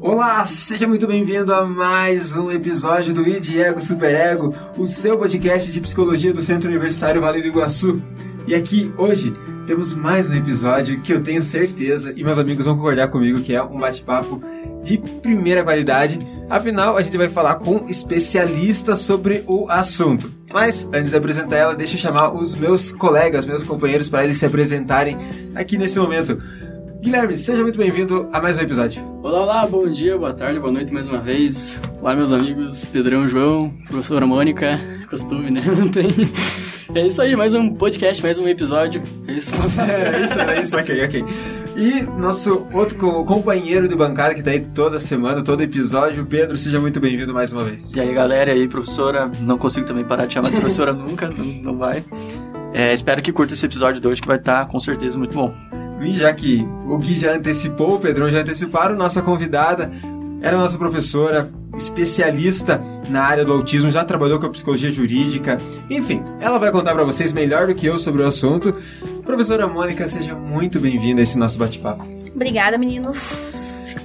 Olá, seja muito bem-vindo a mais um episódio do ID Ego Super Ego, o seu podcast de psicologia do Centro Universitário Vale do Iguaçu. E aqui hoje temos mais um episódio que eu tenho certeza e meus amigos vão concordar comigo que é um bate-papo de primeira qualidade. Afinal, a gente vai falar com especialistas sobre o assunto. Mas antes de apresentar ela, deixa eu chamar os meus colegas, meus companheiros para eles se apresentarem aqui nesse momento. Guilherme, seja muito bem-vindo a mais um episódio. Olá, olá, bom dia, boa tarde, boa noite mais uma vez. Olá, meus amigos, Pedrão, João, professora Mônica, costume, né? Não tem. É isso aí, mais um podcast, mais um episódio. É isso, é isso, é isso, ok, ok. E nosso outro co companheiro de bancada que tá aí toda semana, todo episódio, Pedro, seja muito bem-vindo mais uma vez. E aí, galera, e aí, professora, não consigo também parar de chamar de professora nunca, não, não vai. É, espero que curta esse episódio de hoje, que vai estar, com certeza, muito bom. E já que o Gui já antecipou, o Pedrão já anteciparam, nossa convidada era nossa professora, especialista na área do autismo, já trabalhou com a psicologia jurídica. Enfim, ela vai contar para vocês melhor do que eu sobre o assunto. Professora Mônica, seja muito bem-vinda a esse nosso bate-papo. Obrigada, meninos.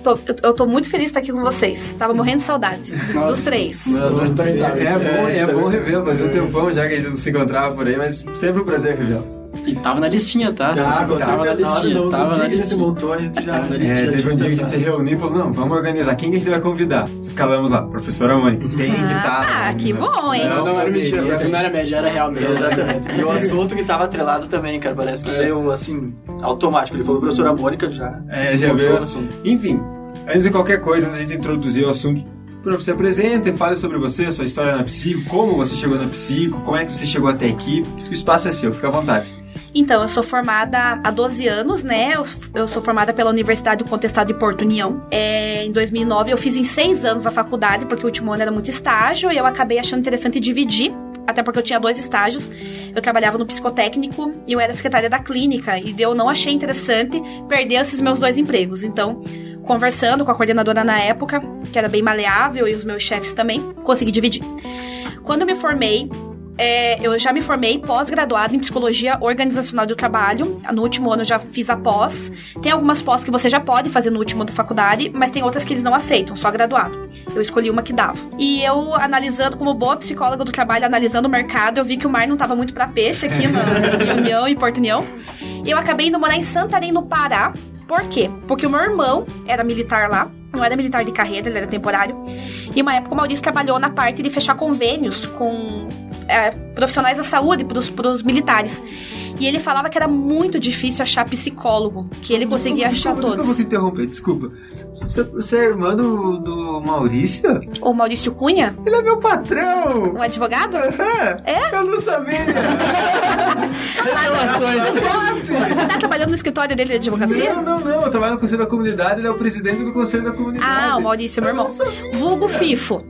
Tô, eu, eu tô muito feliz de estar aqui com vocês. Tava morrendo de saudades Nossa, dos três. Tava. É bom, é, É, bom é revê-lo, fazia um tempão já que a gente não se encontrava por aí, mas sempre um prazer revê-lo. E tava na listinha, tá? Ah, com tava na listinha, tava na que a gente listinha. montou, a gente já... É, listinha. teve um dia que a gente se reuniu e falou, não, vamos organizar, quem que a gente vai convidar? Escalamos lá, professora Mônica, tem que estar... Ah, que bom, hein? Não, não era mentira, não era média, era real mesmo. Exatamente. E o assunto que tava atrelado também, cara, parece que É. veio, assim, automático. Ele falou professora Mônica, já... É, já veio. o assunto. Enfim, antes de qualquer coisa, antes de a gente introduzir o assunto, se apresente, fale sobre você, sua história na psico, como você chegou na psico, como é que você chegou até aqui. O espaço é seu, fica à vontade. Então, eu sou formada há 12 anos, né? Eu, eu sou formada pela Universidade do Contestado de Porto União. É, em 2009, eu fiz em seis anos a faculdade, porque o último ano era muito estágio, e eu acabei achando interessante dividir. Até porque eu tinha dois estágios. Eu trabalhava no psicotécnico e eu era secretária da clínica. E eu não achei interessante perder esses meus dois empregos. Então, conversando com a coordenadora na época, que era bem maleável, e os meus chefes também, consegui dividir. Quando eu me formei, é, eu já me formei pós-graduada em psicologia organizacional do trabalho. No último ano eu já fiz a pós. Tem algumas pós que você já pode fazer no último ano da faculdade, mas tem outras que eles não aceitam, só graduado. Eu escolhi uma que dava. E eu, analisando, como boa psicóloga do trabalho, analisando o mercado, eu vi que o mar não tava muito pra peixe aqui na, em União e Porto União. E eu acabei indo morar em Santarém, no Pará. Por quê? Porque o meu irmão era militar lá. Não era militar de carreira, ele era temporário. E uma época o Maurício trabalhou na parte de fechar convênios com é, profissionais da saúde para os militares. E ele falava que era muito difícil achar psicólogo, que ele conseguia achar desculpa, Desculpa todos. te interromper, desculpa. Você, você é irmã do, do Maurício? O Maurício Cunha, Ele é meu patrão! o advogado, É? Eu não sabia! você tá trabalhando no escritório dele de advocacia? Não, não, não. Eu trabalho no Conselho da Comunidade, ele é o presidente do Conselho da Comunidade. Ah, o Maurício, meu irmão. Vulgo Fifo.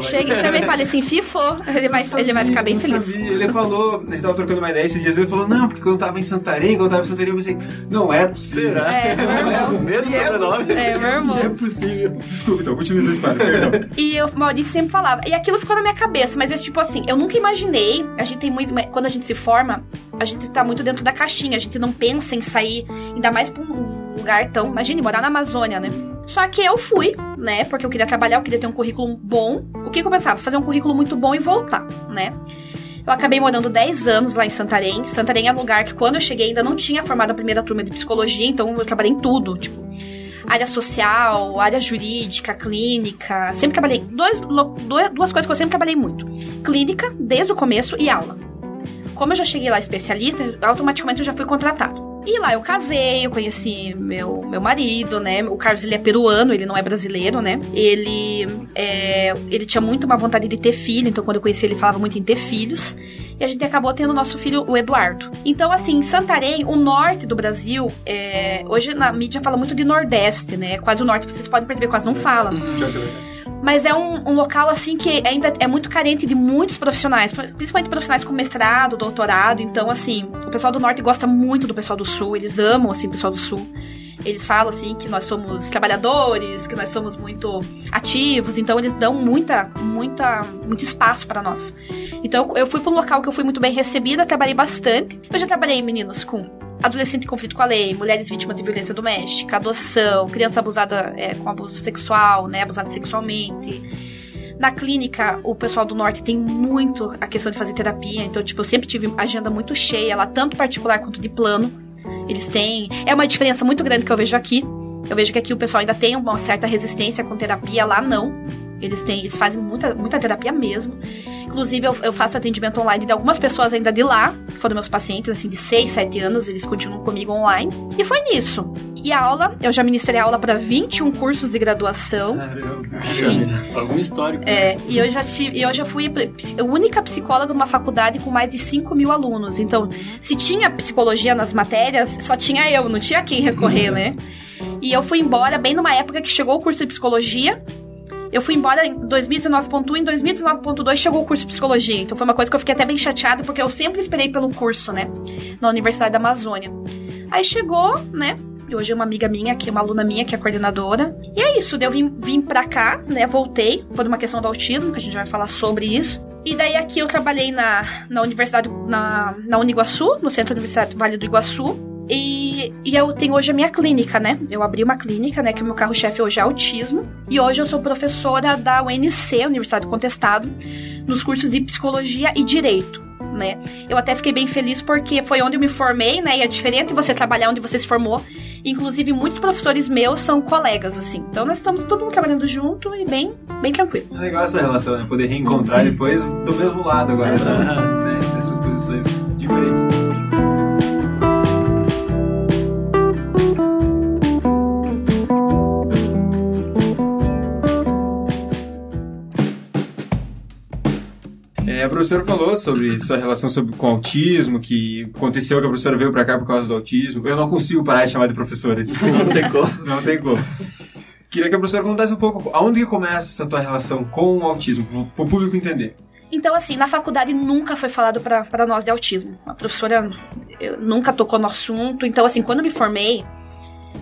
Chega, chama e fala assim, Fifo, ele vai, ele vai ficar bem feliz. Sabia. Ele falou, a gente tava trocando uma ideia esses dias, ele falou, não, porque quando eu tava em Santarém, quando eu tava em Santarém, eu pensei, não é possível. Será? É, meu irmão. O mesmo É sobrenome? É, meu irmão. É possível. Desculpa, então, continue a história, perdão. E o Maurício sempre falava. E aquilo ficou na minha cabeça, mas é tipo assim, eu nunca imaginei. A gente tem muito. Quando a gente se forma, a gente tá muito dentro da caixinha. A gente não pensa em sair, ainda mais pra um lugar tão. Imagine, morar na Amazônia, né? Só que eu fui, né? Porque eu queria trabalhar, eu queria ter um currículo bom. O que, que eu pensava? Fazer um currículo muito bom e voltar, né? Eu acabei morando 10 anos lá em Santarém. Santarém é um lugar que, quando eu cheguei, ainda não tinha formado a primeira turma de psicologia, então eu trabalhei em tudo, tipo, área social, área jurídica, clínica. Sempre trabalhei. Dois, duas coisas que eu sempre trabalhei muito: clínica, desde o começo, e aula. Como eu já cheguei lá especialista, automaticamente eu já fui contratado. E lá eu casei, eu conheci meu, meu marido, né? O Carlos ele é peruano, ele não é brasileiro, né? Ele, é, ele tinha muito uma vontade de ter filho, então quando eu conheci ele falava muito em ter filhos. E a gente acabou tendo nosso filho, o Eduardo. Então, assim, Santarém, o norte do Brasil, é, hoje na mídia fala muito de Nordeste, né? Quase o norte, vocês podem perceber, quase não fala. Mas é um, um local, assim, que ainda é muito carente de muitos profissionais, principalmente profissionais com mestrado, doutorado. Então, assim, o pessoal do norte gosta muito do pessoal do sul, eles amam, assim, o pessoal do sul. Eles falam assim que nós somos trabalhadores, que nós somos muito ativos, então eles dão muita, muita, muito espaço para nós. Então eu fui para um local que eu fui muito bem recebida, trabalhei bastante. Eu já trabalhei, meninos, com adolescente em conflito com a lei, mulheres vítimas de violência doméstica, adoção, criança abusada é, com abuso sexual, né, abusada sexualmente. Na clínica, o pessoal do norte tem muito a questão de fazer terapia, então, tipo, eu sempre tive agenda muito cheia, lá tanto particular quanto de plano. Eles têm. É uma diferença muito grande que eu vejo aqui. Eu vejo que aqui o pessoal ainda tem uma certa resistência com terapia, lá não. Eles têm, eles fazem muita, muita terapia mesmo. Inclusive, eu, eu, faço atendimento online de algumas pessoas ainda de lá, que foram meus pacientes, assim, de 6, 7 anos, eles continuam comigo online. E foi nisso. E a aula, eu já ministrei aula para 21 cursos de graduação. Caramba. Sim. Algum histórico. É, e eu já tive, eu já fui a única psicóloga de uma faculdade com mais de 5 mil alunos. Então, se tinha psicologia nas matérias, só tinha eu, não tinha quem recorrer, né? E eu fui embora bem numa época que chegou o curso de psicologia. Eu fui embora em 2019.1, em 2019.2 chegou o curso de psicologia. Então foi uma coisa que eu fiquei até bem chateada, porque eu sempre esperei pelo curso, né? Na Universidade da Amazônia. Aí chegou, né? E hoje é uma amiga minha, que é uma aluna minha, que é coordenadora. E é isso, eu vim, vim pra cá, né? Voltei por uma questão do autismo, que a gente vai falar sobre isso. E daí aqui eu trabalhei na, na universidade, na, na Uniguaçu, no Centro Universitário Vale do Iguaçu. E, e, eu tenho hoje a minha clínica, né? Eu abri uma clínica, né? Que o meu carro-chefe hoje é autismo. E hoje eu sou professora da UNC, Universidade do Contestado, nos cursos de psicologia e direito. Né? Eu até fiquei bem feliz porque foi onde eu me formei, né? E é diferente você trabalhar onde você se formou. Inclusive, muitos professores meus são colegas, assim. Então, nós estamos todo mundo trabalhando junto e bem, bem tranquilo. É legal essa relação, né? Poder reencontrar depois do mesmo lado agora, né? Nessas posições diferentes. Professora falou sobre sua relação sobre, com autismo, que aconteceu que a professora veio pra cá por causa do autismo. Eu não consigo parar de chamar de professora, desculpa. Não tem como. Não tem como. Queria que a professora contasse um pouco aonde que começa essa tua relação com o autismo, para o público entender. Então, assim, na faculdade nunca foi falado para nós de autismo. A professora nunca tocou no assunto. Então, assim, quando eu me formei,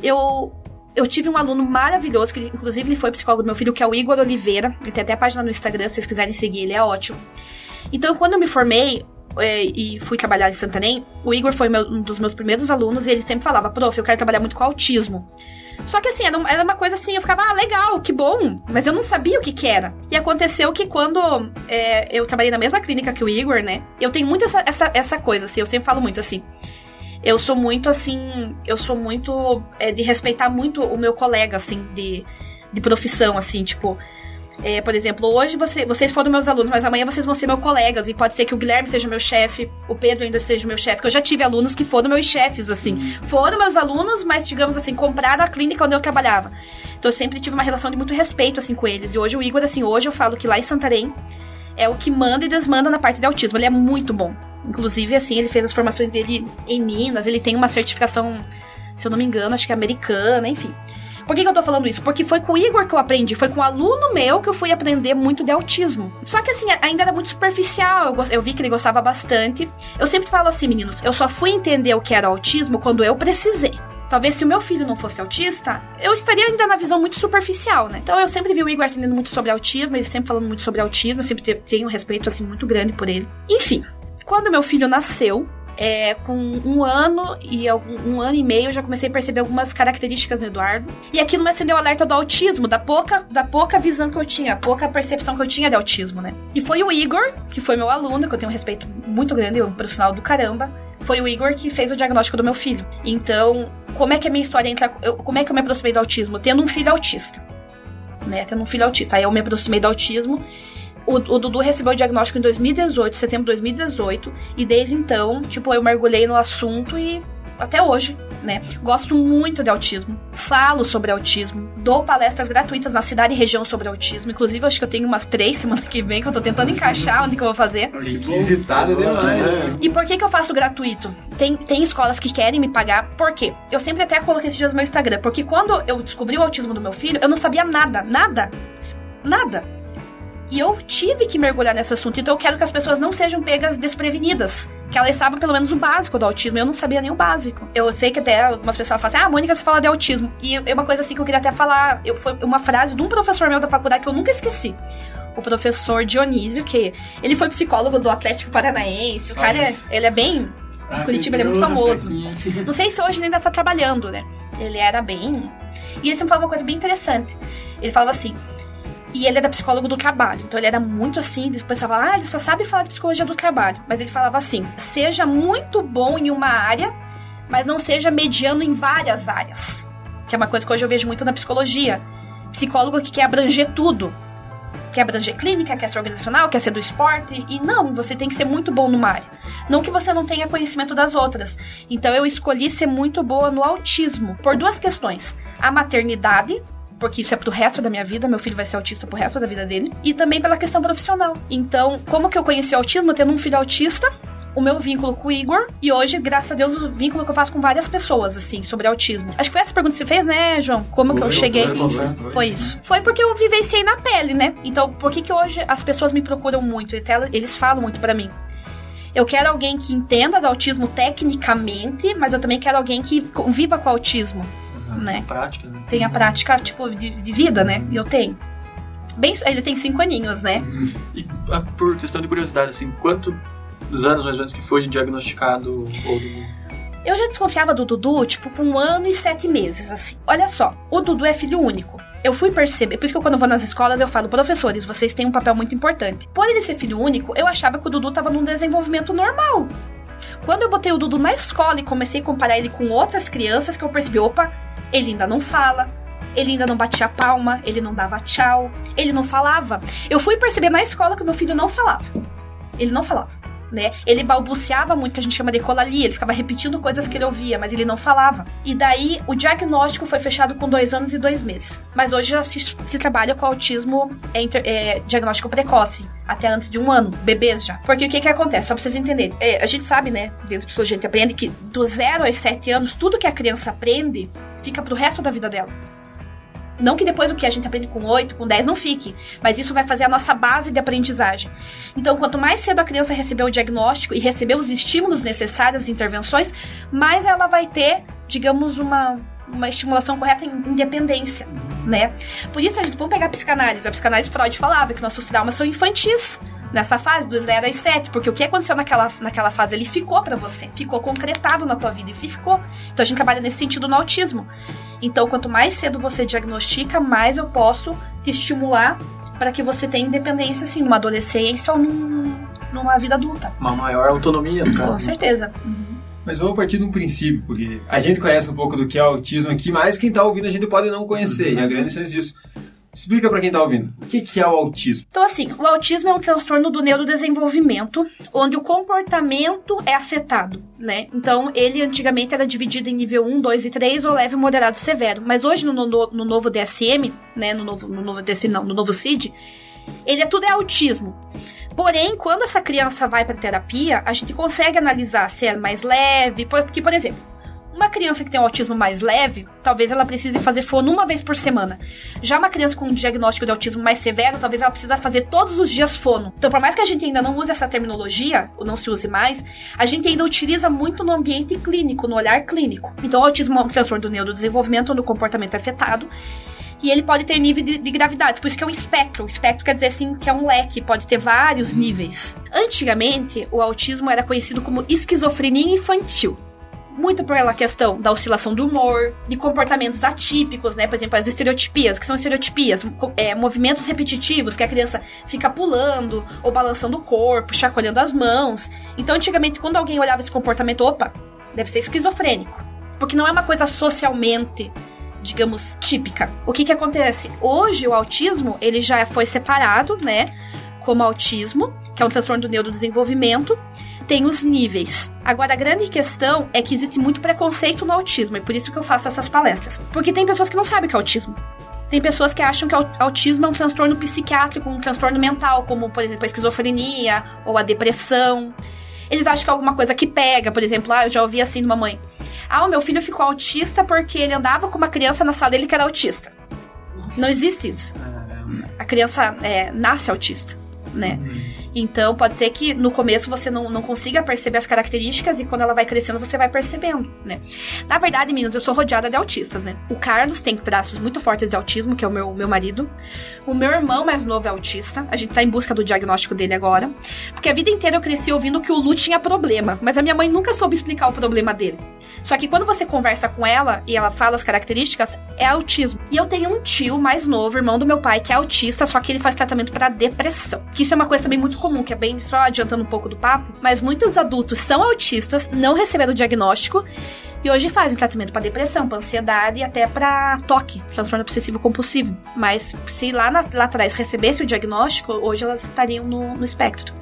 eu eu tive um aluno maravilhoso, que inclusive ele foi psicólogo do meu filho, que é o Igor Oliveira. Ele tem até a página no Instagram, se vocês quiserem seguir, ele é ótimo. Então, quando eu me formei é, e fui trabalhar em Santarém, o Igor foi meu, um dos meus primeiros alunos e ele sempre falava, prof, eu quero trabalhar muito com autismo. Só que assim, era, era uma coisa assim, eu ficava, ah, legal, que bom, mas eu não sabia o que que era. E aconteceu que quando é, eu trabalhei na mesma clínica que o Igor, né, eu tenho muito essa, essa, essa coisa, assim, eu sempre falo muito assim, eu sou muito assim, eu sou muito é, de respeitar muito o meu colega, assim, de, de profissão, assim, tipo, é, por exemplo, hoje você, vocês foram meus alunos, mas amanhã vocês vão ser meus colegas. E pode ser que o Guilherme seja meu chefe, o Pedro ainda seja meu chefe. Que eu já tive alunos que foram meus chefes, assim. Uhum. Foram meus alunos, mas, digamos assim, compraram a clínica onde eu trabalhava. Então eu sempre tive uma relação de muito respeito, assim, com eles. E hoje o Igor, assim, hoje eu falo que lá em Santarém é o que manda e desmanda na parte de autismo. Ele é muito bom. Inclusive, assim, ele fez as formações dele em Minas, ele tem uma certificação, se eu não me engano, acho que é americana, enfim. Por que, que eu tô falando isso? Porque foi com o Igor que eu aprendi, foi com um aluno meu que eu fui aprender muito de autismo. Só que assim, ainda era muito superficial, eu, eu vi que ele gostava bastante. Eu sempre falo assim, meninos, eu só fui entender o que era autismo quando eu precisei. Talvez se o meu filho não fosse autista, eu estaria ainda na visão muito superficial, né? Então eu sempre vi o Igor atendendo muito sobre autismo, ele sempre falando muito sobre autismo, eu sempre tenho um respeito assim muito grande por ele. Enfim, quando meu filho nasceu, é, com um ano e algum, um ano e meio eu já comecei a perceber algumas características no Eduardo. E aquilo me acendeu o alerta do autismo, da pouca, da pouca visão que eu tinha, pouca percepção que eu tinha de autismo, né? E foi o Igor, que foi meu aluno, que eu tenho um respeito muito grande, um profissional do caramba. Foi o Igor que fez o diagnóstico do meu filho. Então, como é que a minha história entra. Eu, como é que eu me aproximei do autismo? Tendo um filho autista. Né? Tendo um filho autista. Aí eu me aproximei do autismo o, o, Dudu recebeu o diagnóstico em 2018, setembro de 2018, e desde então, tipo, eu mergulhei no assunto e até hoje, né? Gosto muito de autismo. Falo sobre autismo. Dou palestras gratuitas na cidade e região sobre autismo. Inclusive, acho que eu tenho umas três semana que vem que eu tô tentando encaixar onde que eu vou fazer. Requisitado demais. Né? E por que que eu faço gratuito? Tem, tem escolas que querem me pagar. Por quê? Eu sempre até coloquei esses dias no meu Instagram. Porque quando eu descobri o autismo do meu filho, eu não sabia nada. Nada. Nada. E eu tive que mergulhar nesse assunto. Então eu quero que as pessoas não sejam pegas desprevenidas. Que elas saibam pelo menos o básico do autismo. Eu não sabia nem o básico. Eu sei que até algumas pessoas falam assim: ah, Mônica, você fala de autismo. E é uma coisa assim que eu queria até falar. Eu, foi uma frase de um professor meu da faculdade que eu nunca esqueci. O professor Dionísio, que ele foi psicólogo do Atlético Paranaense. O cara, é, ele é bem. Em Curitiba ele é muito famoso. Não sei se hoje ele ainda tá trabalhando, né? Ele era bem. E ele sempre falava uma coisa bem interessante. Ele falava assim: e ele era psicólogo do trabalho. Então ele era muito assim, o pessoal falava, ah, ele só sabe falar de psicologia do trabalho. Mas ele falava assim: seja muito bom em uma área, mas não seja mediano em várias áreas. Que é uma coisa que hoje eu vejo muito na psicologia. Psicólogo que quer abranger tudo. Quer abranger clínica, quer ser organizacional, quer ser do esporte. E não, você tem que ser muito bom numa área. Não que você não tenha conhecimento das outras. Então eu escolhi ser muito boa no autismo. Por duas questões. A maternidade, porque isso é pro resto da minha vida, meu filho vai ser autista pro resto da vida dele, e também pela questão profissional. Então, como que eu conheci o autismo? Tendo um filho autista, o meu vínculo com o Igor. E hoje, graças a Deus, o vínculo que eu faço com várias pessoas, assim, sobre autismo. Acho que foi essa pergunta que você fez, né, João? Como foi, que eu cheguei? Foi, foi, foi, isso. Foi porque eu vivenciei na pele, né? Então, por que que hoje as pessoas me procuram muito? Eles falam muito para mim. Eu quero alguém que entenda do autismo tecnicamente, mas eu também quero alguém que conviva com o autismo né? Prática, né? Tem a prática, tipo, de, de vida, né? E eu tenho. Bem, ele tem cinco aninhos, né? E ah, por questão de curiosidade, assim, quantos anos mais ou menos que foi diagnosticado ou eu já desconfiava do Dudu, tipo, por um ano e sete meses, assim. Olha só, o Dudu é filho único. Eu fui perceber, por isso que eu, quando eu vou nas escolas eu falo, professores, vocês têm um papel muito importante. Por ele ser filho único, eu achava que o Dudu tava num desenvolvimento normal. Quando eu botei o Dudu na escola e comecei a comparar ele com outras crianças, que eu percebi, opa, ele ainda não fala, ele ainda não batia palma, ele não dava tchau, ele não falava. Eu fui perceber na escola que meu filho não falava. Ele não falava. Né? Ele balbuciava muito, que a gente chama de colalia, ele ficava repetindo coisas que ele ouvia, mas ele não falava. E daí o diagnóstico foi fechado com dois anos e dois meses. Mas hoje já se, se trabalha com autismo é, é, diagnóstico precoce, até antes de um ano, bebês já. Porque o que que acontece? Só pra vocês entenderem. É, a gente sabe, né, dentro de psicologia, a gente aprende que do zero aos sete anos, tudo que a criança aprende fica pro resto da vida dela. Não que depois o que a gente aprende com 8, com 10 não fique, mas isso vai fazer a nossa base de aprendizagem. Então, quanto mais cedo a criança receber o diagnóstico e receber os estímulos necessários, as intervenções, mais ela vai ter, digamos, uma, uma estimulação correta em independência, né? Por isso, a gente, vamos pegar a psicanálise. A psicanálise Freud falava que nossos traumas são infantis nessa fase, do 0 às 7, porque o que aconteceu naquela, naquela fase, ele ficou para você, ficou concretado na tua vida e ficou. Então a gente trabalha nesse sentido no autismo. Então, quanto mais cedo você diagnostica, mais eu posso te estimular para que você tenha independência, assim, numa adolescência ou num, numa vida adulta. Uma maior autonomia, no Com certeza. Uhum. Mas vamos partir de um princípio, porque a gente conhece um pouco do que é autismo aqui, mas quem está ouvindo a gente pode não conhecer, uhum. e a grande chance disso. Explica para quem tá ouvindo, o que, que é o autismo? Então, assim, o autismo é um transtorno do neurodesenvolvimento, onde o comportamento é afetado, né? Então, ele antigamente era dividido em nível 1, 2 e 3, ou leve, moderado, severo. Mas hoje, no, no, no novo DSM, né, no novo, no novo DSM, não, no novo CID, ele é tudo é autismo. Porém, quando essa criança vai para terapia, a gente consegue analisar se é mais leve, porque, por exemplo, uma criança que tem um autismo mais leve, talvez ela precise fazer fono uma vez por semana. Já uma criança com um diagnóstico de autismo mais severo, talvez ela precisa fazer todos os dias fono. Então, por mais que a gente ainda não use essa terminologia, ou não se use mais, a gente ainda utiliza muito no ambiente clínico, no olhar clínico. Então, o autismo é um transtorno do neurodesenvolvimento, onde o comportamento é afetado e ele pode ter nível de, de, gravidade, por isso que é um espectro. O espectro quer dizer assim que é um leque, pode ter vários níveis. Antigamente, o autismo era conhecido como esquizofrenia infantil muito pela questão da oscilação do humor, de comportamentos atípicos, né? Por exemplo, as estereotipias, que são estereotipias, é, movimentos repetitivos, que a criança fica pulando ou balançando o corpo, chacoalhando as mãos. Então, antigamente, quando alguém olhava esse comportamento, opa, deve ser esquizofrênico. Porque não é uma coisa socialmente digamos, típica. O que que acontece? Hoje o autismo, ele já foi separado, né, como autismo, que é um transtorno do neurodesenvolvimento, tem os níveis. Agora, a grande questão é que existe muito preconceito no autismo, e por isso que eu faço essas palestras. Porque tem pessoas que não sabem o que é autismo. Tem pessoas que acham que o autismo é um transtorno psiquiátrico, um transtorno mental, como, por exemplo, a esquizofrenia ou a depressão. Eles acham que é alguma coisa que pega, por exemplo, ah, eu já ouvi assim de uma mãe. Ah, o meu filho ficou autista porque ele andava com uma criança na sala dele que era autista. Nossa. Não existe isso. a criança é, nasce autista, né? Então, pode ser que no começo você não, não consiga perceber as características e quando ela vai crescendo você vai percebendo, né? Na verdade, meninos, eu sou rodeada de autistas, né? O Carlos tem traços muito fortes de autismo, que é o meu, meu marido. O meu irmão mais novo é autista. A gente tá em busca do diagnóstico dele agora. Porque a vida inteira eu cresci ouvindo que o Lu tinha problema, mas a minha mãe nunca soube explicar o problema dele. Só que quando você conversa com ela e ela fala as características, é autismo. E eu tenho um tio mais novo, irmão do meu pai, que é autista, só que ele faz tratamento para depressão. Que isso é uma coisa também muito comum, que é bem só adiantando um pouco do papo, mas muitos adultos são autistas, não receberam o diagnóstico e hoje fazem tratamento para depressão, para ansiedade e até para toque, transtorno obsessivo compulsivo. Mas se lá, na, lá atrás recebesse o diagnóstico, hoje elas estariam no, no espectro.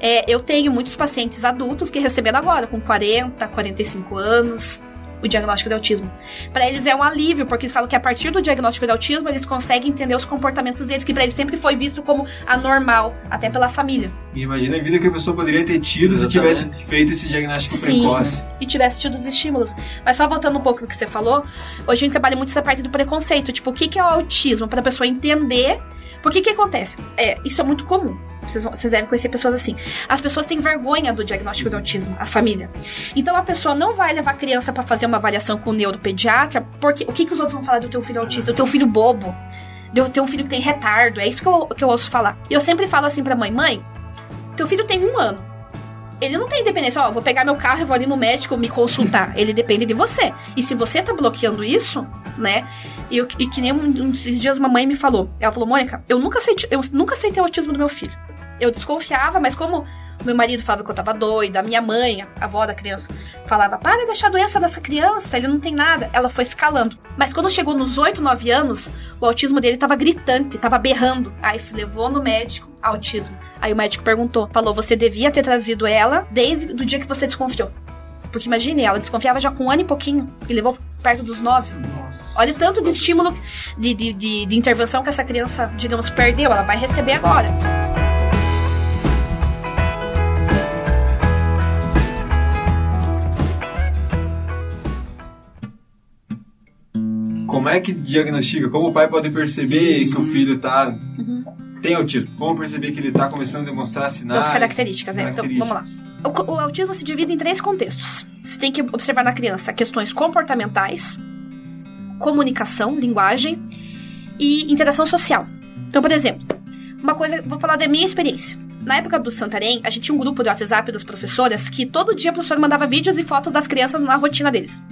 É, eu tenho muitos pacientes adultos que receberam agora, com 40, 45 anos, o diagnóstico de autismo. Para eles é um alívio, porque eles falam que a partir do diagnóstico de autismo eles conseguem entender os comportamentos deles, que para eles sempre foi visto como anormal, até pela família. E imagina a vida que a pessoa poderia ter tido se tivesse feito esse diagnóstico Sim, precoce. e tivesse tido os estímulos. Mas só voltando um pouco no que você falou, hoje a gente trabalha muito essa parte do preconceito. Tipo, o que, que é o autismo? Para a pessoa entender. Por que que acontece? É, isso é muito comum. Vocês, vocês devem conhecer pessoas assim. As pessoas têm vergonha do diagnóstico de autismo, a família. Então a pessoa não vai levar a criança para fazer uma avaliação com o neuropediatra, porque o que, que os outros vão falar do teu filho autista? Do teu filho bobo? Do teu filho que tem retardo? É isso que eu, que eu ouço falar. E eu sempre falo assim pra mãe: mãe, teu filho tem um ano. Ele não tem independência, ó, vou pegar meu carro e vou ali no médico me consultar. Ele depende de você. E se você tá bloqueando isso, né? E, e que nem um, uns dias uma mãe me falou. Ela falou, Mônica, eu nunca aceitei, eu nunca aceitei o autismo do meu filho. Eu desconfiava, mas como meu marido falava que eu tava doida, minha mãe, a avó da criança, falava, para de deixar a doença dessa criança, ele não tem nada. Ela foi escalando. Mas quando chegou nos 8, 9 anos, o autismo dele tava gritante, tava berrando. Aí levou no médico, autismo. Aí o médico perguntou, falou, você devia ter trazido ela desde o dia que você desconfiou. Porque imagine, ela desconfiava já com um ano e pouquinho e levou perto dos nove. Olha o tanto de estímulo de, de, de, de intervenção que essa criança, digamos, perdeu. Ela vai receber agora. Como é que diagnostica? Como o pai pode perceber que o filho tá tem autismo? Como perceber que ele tá começando a demonstrar sinais? Das características, né? Então, vamos lá. O, o autismo se divide em três contextos. Você tem que observar na criança questões comportamentais, comunicação, linguagem e interação social. Então, por exemplo, uma coisa, vou falar da minha experiência. Na época do Santarém, a gente tinha um grupo do WhatsApp das professoras que todo dia a professora mandava vídeos e fotos das crianças na rotina deles.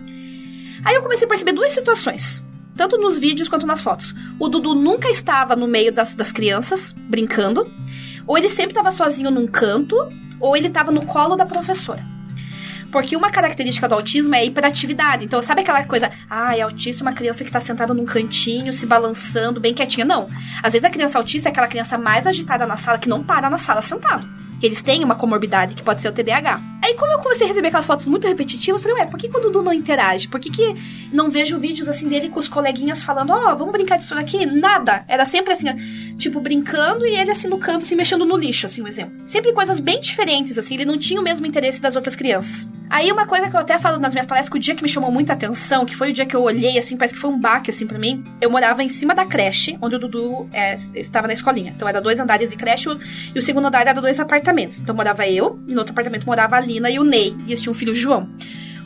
Aí eu comecei a perceber duas situações, tanto nos vídeos quanto nas fotos. O Dudu nunca estava no meio das, das crianças, brincando, ou ele sempre estava sozinho num canto, ou ele estava no colo da professora. Porque uma característica do autismo é a hiperatividade. Então, sabe aquela coisa, ah, é autista uma criança que tá sentada num cantinho, se balançando, bem quietinha. Não. Às vezes a criança autista é aquela criança mais agitada na sala que não para na sala sentado. Eles têm uma comorbidade que pode ser o TDAH. Aí, como eu comecei a receber aquelas fotos muito repetitivas, eu falei, ué, por que, que o Dudu não interage? Por que, que não vejo vídeos assim dele com os coleguinhas falando, ó, vamos brincar disso daqui? Nada. Era sempre assim, tipo, brincando e ele assim no canto, se mexendo no lixo, assim, um exemplo. Sempre coisas bem diferentes, assim, ele não tinha o mesmo interesse das outras crianças. Aí uma coisa que eu até falo nas minhas palestras, que o dia que me chamou muita atenção, que foi o dia que eu olhei, assim, parece que foi um baque, assim, pra mim. Eu morava em cima da creche, onde o Dudu é, estava na escolinha. Então era dois andares de creche e o segundo andar era dois apartamentos. Então morava eu, e no outro apartamento morava a Lina e o Ney. E eles tinham um filho, o João.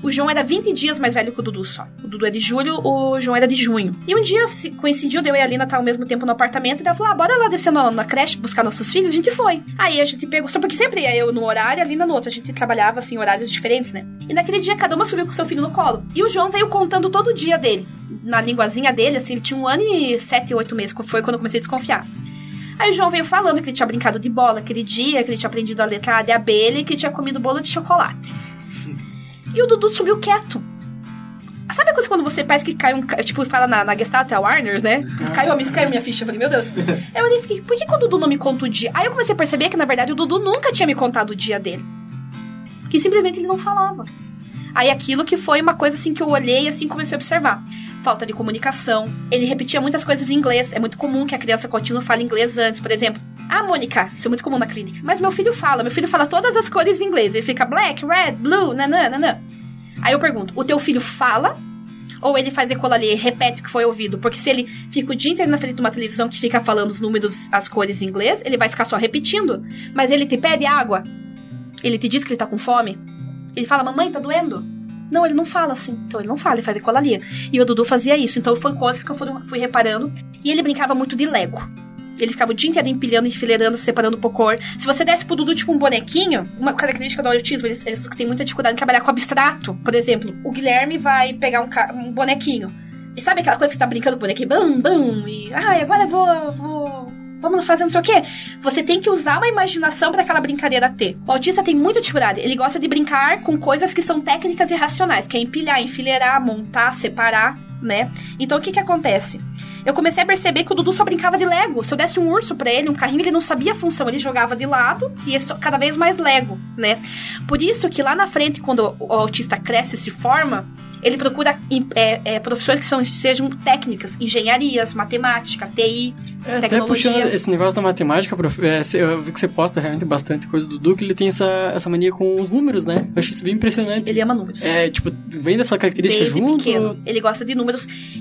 O João era 20 dias mais velho que o Dudu só. O Dudu é de julho, o João era de junho. E um dia coincidiu, eu e a Lina estar ao mesmo tempo no apartamento, e ela falou: ah, bora lá descer no- na creche buscar nossos filhos. A gente foi. Aí a gente pegou, só porque sempre ia eu no horário e a Lina no outro. A gente trabalhava assim, horários diferentes, né? E naquele dia cada uma subiu com seu filho no colo. E o João veio contando todo o dia dele. Na linguazinha dele, assim, ele tinha um ano e sete, oito meses, foi quando eu comecei a desconfiar. Aí o João veio falando que ele tinha brincado de bola aquele dia, que ele tinha aprendido a letra A de abelha e que ele tinha comido bolo de chocolate. E o Dudu subiu quieto. Sabe a coisa quando você parece que cai um. Tipo, fala na, na Gestalt, a Warners, né? Caiu, a caiu minha ficha. Eu falei, meu Deus. Eu olhei e fiquei, por que, que o Dudu não me conta o dia? Aí eu comecei a perceber que, na verdade, o Dudu nunca tinha me contado o dia dele. Que simplesmente ele não falava. Aí aquilo que foi uma coisa assim que eu olhei e assim comecei a observar. Falta de comunicação. Ele repetia muitas coisas em inglês. É muito comum que a criança com fale inglês antes, por exemplo. Ah, Mônica, isso é muito comum na clínica. Mas meu filho fala, meu filho fala todas as cores em inglês. Ele fica black, red, blue, nanã, nanã. Aí eu pergunto, o teu filho fala Ou ele faz ecolalia e repete o que foi ouvido. Porque se ele fica o dia inteiro na frente de uma televisão que fica falando os números, as cores em inglês, ele vai ficar só repetindo. Mas ele te pede água. Ele te diz que ele tá com fome. Ele fala, mamãe, tá doendo? Não, ele não fala assim. Então ele não fala, ele faz ecolalia. E o Dudu fazia isso. Então foi coisas que eu fui, fui reparando. E ele brincava muito de Lego. Ele ficava o dia inteiro empilhando, enfileirando, separando por cor. Se você desse pro Dudu tipo um bonequinho, uma característica do autismo, eles, eles têm muita dificuldade em trabalhar com abstrato. Por exemplo, o Guilherme vai pegar um, um bonequinho. E sabe aquela coisa que você tá brincando com o bonequinho? Bum, bum. E, ai, agora eu vou, vou vamos fazer não sei o quê. Você tem que usar uma imaginação para aquela brincadeira ter. O autista tem muita dificuldade. Ele gosta de brincar com coisas que são técnicas e racionais, que é empilhar, enfileirar, montar, separar, né? Então o que que acontece? Eu comecei a perceber que o Dudu só brincava de Lego. Se eu desse um urso pra ele, um carrinho, ele não sabia a função. Ele jogava de lado e é cada vez mais Lego, né? Por isso que lá na frente, quando o autista cresce e se forma, ele procura é, é, profissões que são, sejam técnicas, engenharias, matemática, TI, É, até tecnologia. puxando esse negócio da matemática, prof, é, eu vi que você posta realmente bastante coisa do Dudu, que ele tem essa, essa mania com os números, né? Eu acho isso bem impressionante. Ele ama números. É, tipo, vem dessa característica Desde junto. pequeno. Ele gosta de números.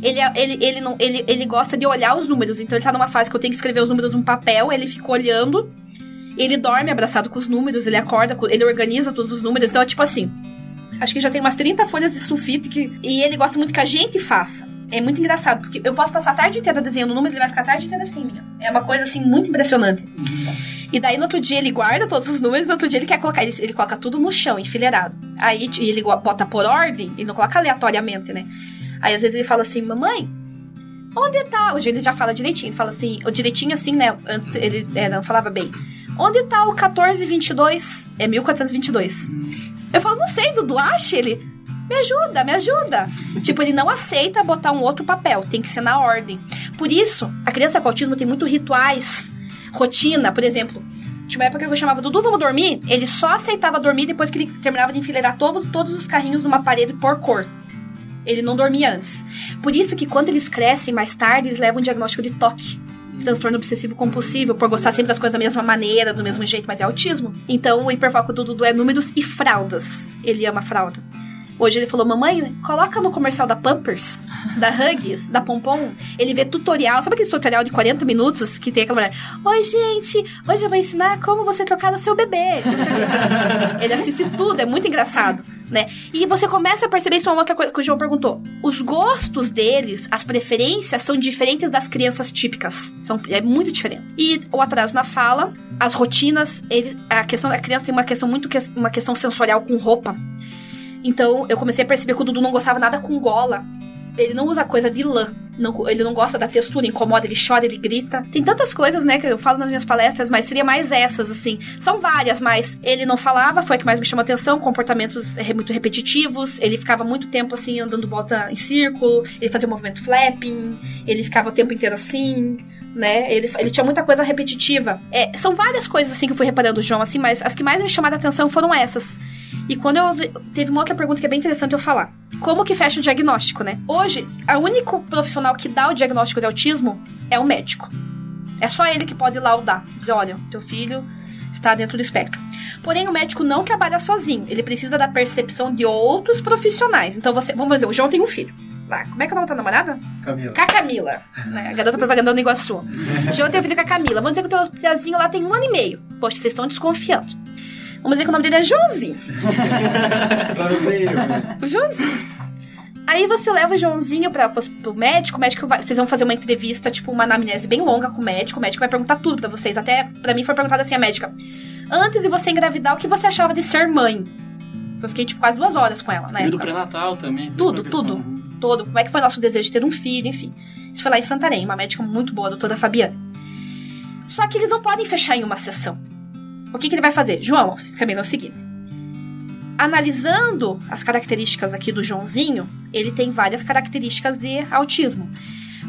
Ele, é, ele, ele, não, ele, ele gosta de olhar os números. Então ele tá numa fase que eu tenho que escrever os números num papel, ele fica olhando. Ele dorme abraçado com os números, ele acorda, ele organiza todos os números. Então é tipo assim. Acho que já tem umas 30 folhas de sulfite que, e ele gosta muito que a gente faça. É muito engraçado, porque eu posso passar a tarde inteira desenhando números, ele vai ficar a tarde inteira assim, minha. É uma coisa assim muito impressionante. E daí no outro dia ele guarda todos os números, no outro dia ele quer colocar, ele, ele coloca tudo no chão, enfileirado. Aí ele bota por ordem, ele não coloca aleatoriamente, né? Aí às vezes ele fala assim, mamãe, onde tá? Hoje ele já fala direitinho, fala assim, o direitinho assim, né? Antes ele é, não falava bem. Onde tá o 1422? É 1422. Eu falo, não sei, Dudu, acha ele. Me ajuda, me ajuda. tipo, ele não aceita botar um outro papel, tem que ser na ordem. Por isso, a criança com autismo tem muito rituais, rotina, por exemplo. Tinha uma época que eu chamava Dudu, vamos dormir? Ele só aceitava dormir depois que ele terminava de enfileirar todo, todos os carrinhos numa parede por cor. Ele não dormia antes. Por isso que quando eles crescem mais tarde, eles levam um diagnóstico de toque. Transtorno obsessivo compulsivo, por gostar sempre das coisas da mesma maneira, do mesmo jeito, mas é autismo. Então o hiperfoco do Dudu é números e fraldas. Ele ama fralda. Hoje ele falou, mamãe, coloca no comercial da Pampers, da Huggies, da Pompom. Ele vê tutorial, sabe aquele tutorial de 40 minutos que tem aquela mulher? Oi, gente, hoje eu vou ensinar como você trocar o seu bebê. ele assiste tudo, é muito engraçado, né? E você começa a perceber isso uma outra coisa que o João perguntou. Os gostos deles, as preferências são diferentes das crianças típicas. São, é muito diferente. E o atraso na fala, as rotinas, ele, a questão a criança tem uma questão muito que- uma questão sensorial com roupa. Então, eu comecei a perceber que o Dudu não gostava nada com gola. Ele não usa coisa de lã. Não- ele não gosta da textura, incomoda, ele chora, ele grita. Tem tantas coisas, né, que eu falo nas minhas palestras, mas seria mais essas, assim. São várias, mas ele não falava, foi a que mais me chamou atenção. Comportamentos eh, muito repetitivos. Ele ficava muito tempo, assim, andando volta em círculo. Ele fazia o movimento flapping. Ele ficava o tempo inteiro assim, né? Ele, ele tinha muita coisa repetitiva. É, são várias coisas, assim, que eu fui reparando, João, assim, mas as que mais me chamaram a atenção foram essas. E quando eu. Teve uma outra pergunta que é bem interessante eu falar. Como que fecha o diagnóstico, né? Hoje, o único profissional que dá o diagnóstico de autismo é o médico. É só ele que pode laudar. Dizer, olha, teu filho está dentro do espectro. Porém, o médico não trabalha sozinho. Ele precisa da percepção de outros profissionais. Então, você. Vamos dizer, o João tem um filho. Lá, como é que é o nome da namorada? Camila. Com a Camila. Né? A garota propaganda no Iguaçu. João tem um filho com a Camila. Vamos dizer que o teu piazinho lá tem um ano e meio. Poxa, vocês estão desconfiando. Vamos dizer que o nome dele é Joãozinho. O Joãozinho. Aí você leva o Joãozinho pra, pro médico, o médico vai, vocês vão fazer uma entrevista, tipo, uma anamnese bem longa com o médico, o médico vai perguntar tudo pra vocês. Até pra mim foi perguntado assim, a médica, antes de você engravidar, o que você achava de ser mãe? Eu fiquei, tipo, quase duas horas com ela, né? Período pré-natal também. sempre Tudo, tudo. Todo, como é que foi nosso desejo de ter um filho, enfim. Isso foi lá em Santarém, uma médica muito boa, a doutora Fabiana. Só que eles não podem fechar em uma sessão. O que, que ele vai fazer? João, Camila, é o seguinte. Analisando as características aqui do Joãozinho, ele tem várias características de autismo.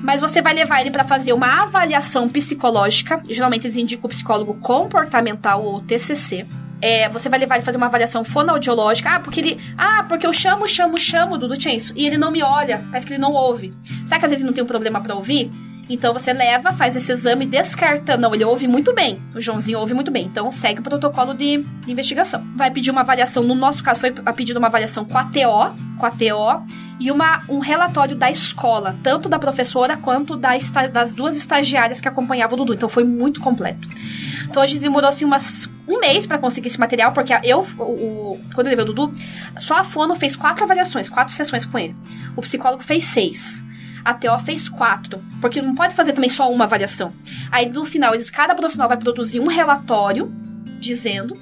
Mas você vai levar ele para fazer uma avaliação psicológica. Geralmente eles indicam o psicólogo comportamental ou TCC. É, você vai levar ele fazer uma avaliação fonoaudiológica. Ah, porque ele. Ah, porque eu chamo, chamo, chamo, Dudu isso. E ele não me olha, parece que ele não ouve. Será que às vezes ele não tem um problema para ouvir? Então você leva, faz esse exame descartando. Não, ele ouve muito bem. O Joãozinho ouve muito bem. Então segue o protocolo de, de investigação. Vai pedir uma avaliação. No nosso caso, foi a pedido uma avaliação com a TO. Com a TO. e uma, um relatório da escola, tanto da professora quanto da esta, das duas estagiárias que acompanhavam o Dudu. Então foi muito completo. Então a gente demorou assim umas, um mês para conseguir esse material, porque eu, o, o, quando eu levei o Dudu, só a Fono fez quatro avaliações, quatro sessões com ele. O psicólogo fez seis. A TO fez quatro, porque não pode fazer também só uma avaliação. Aí no final, cada profissional vai produzir um relatório dizendo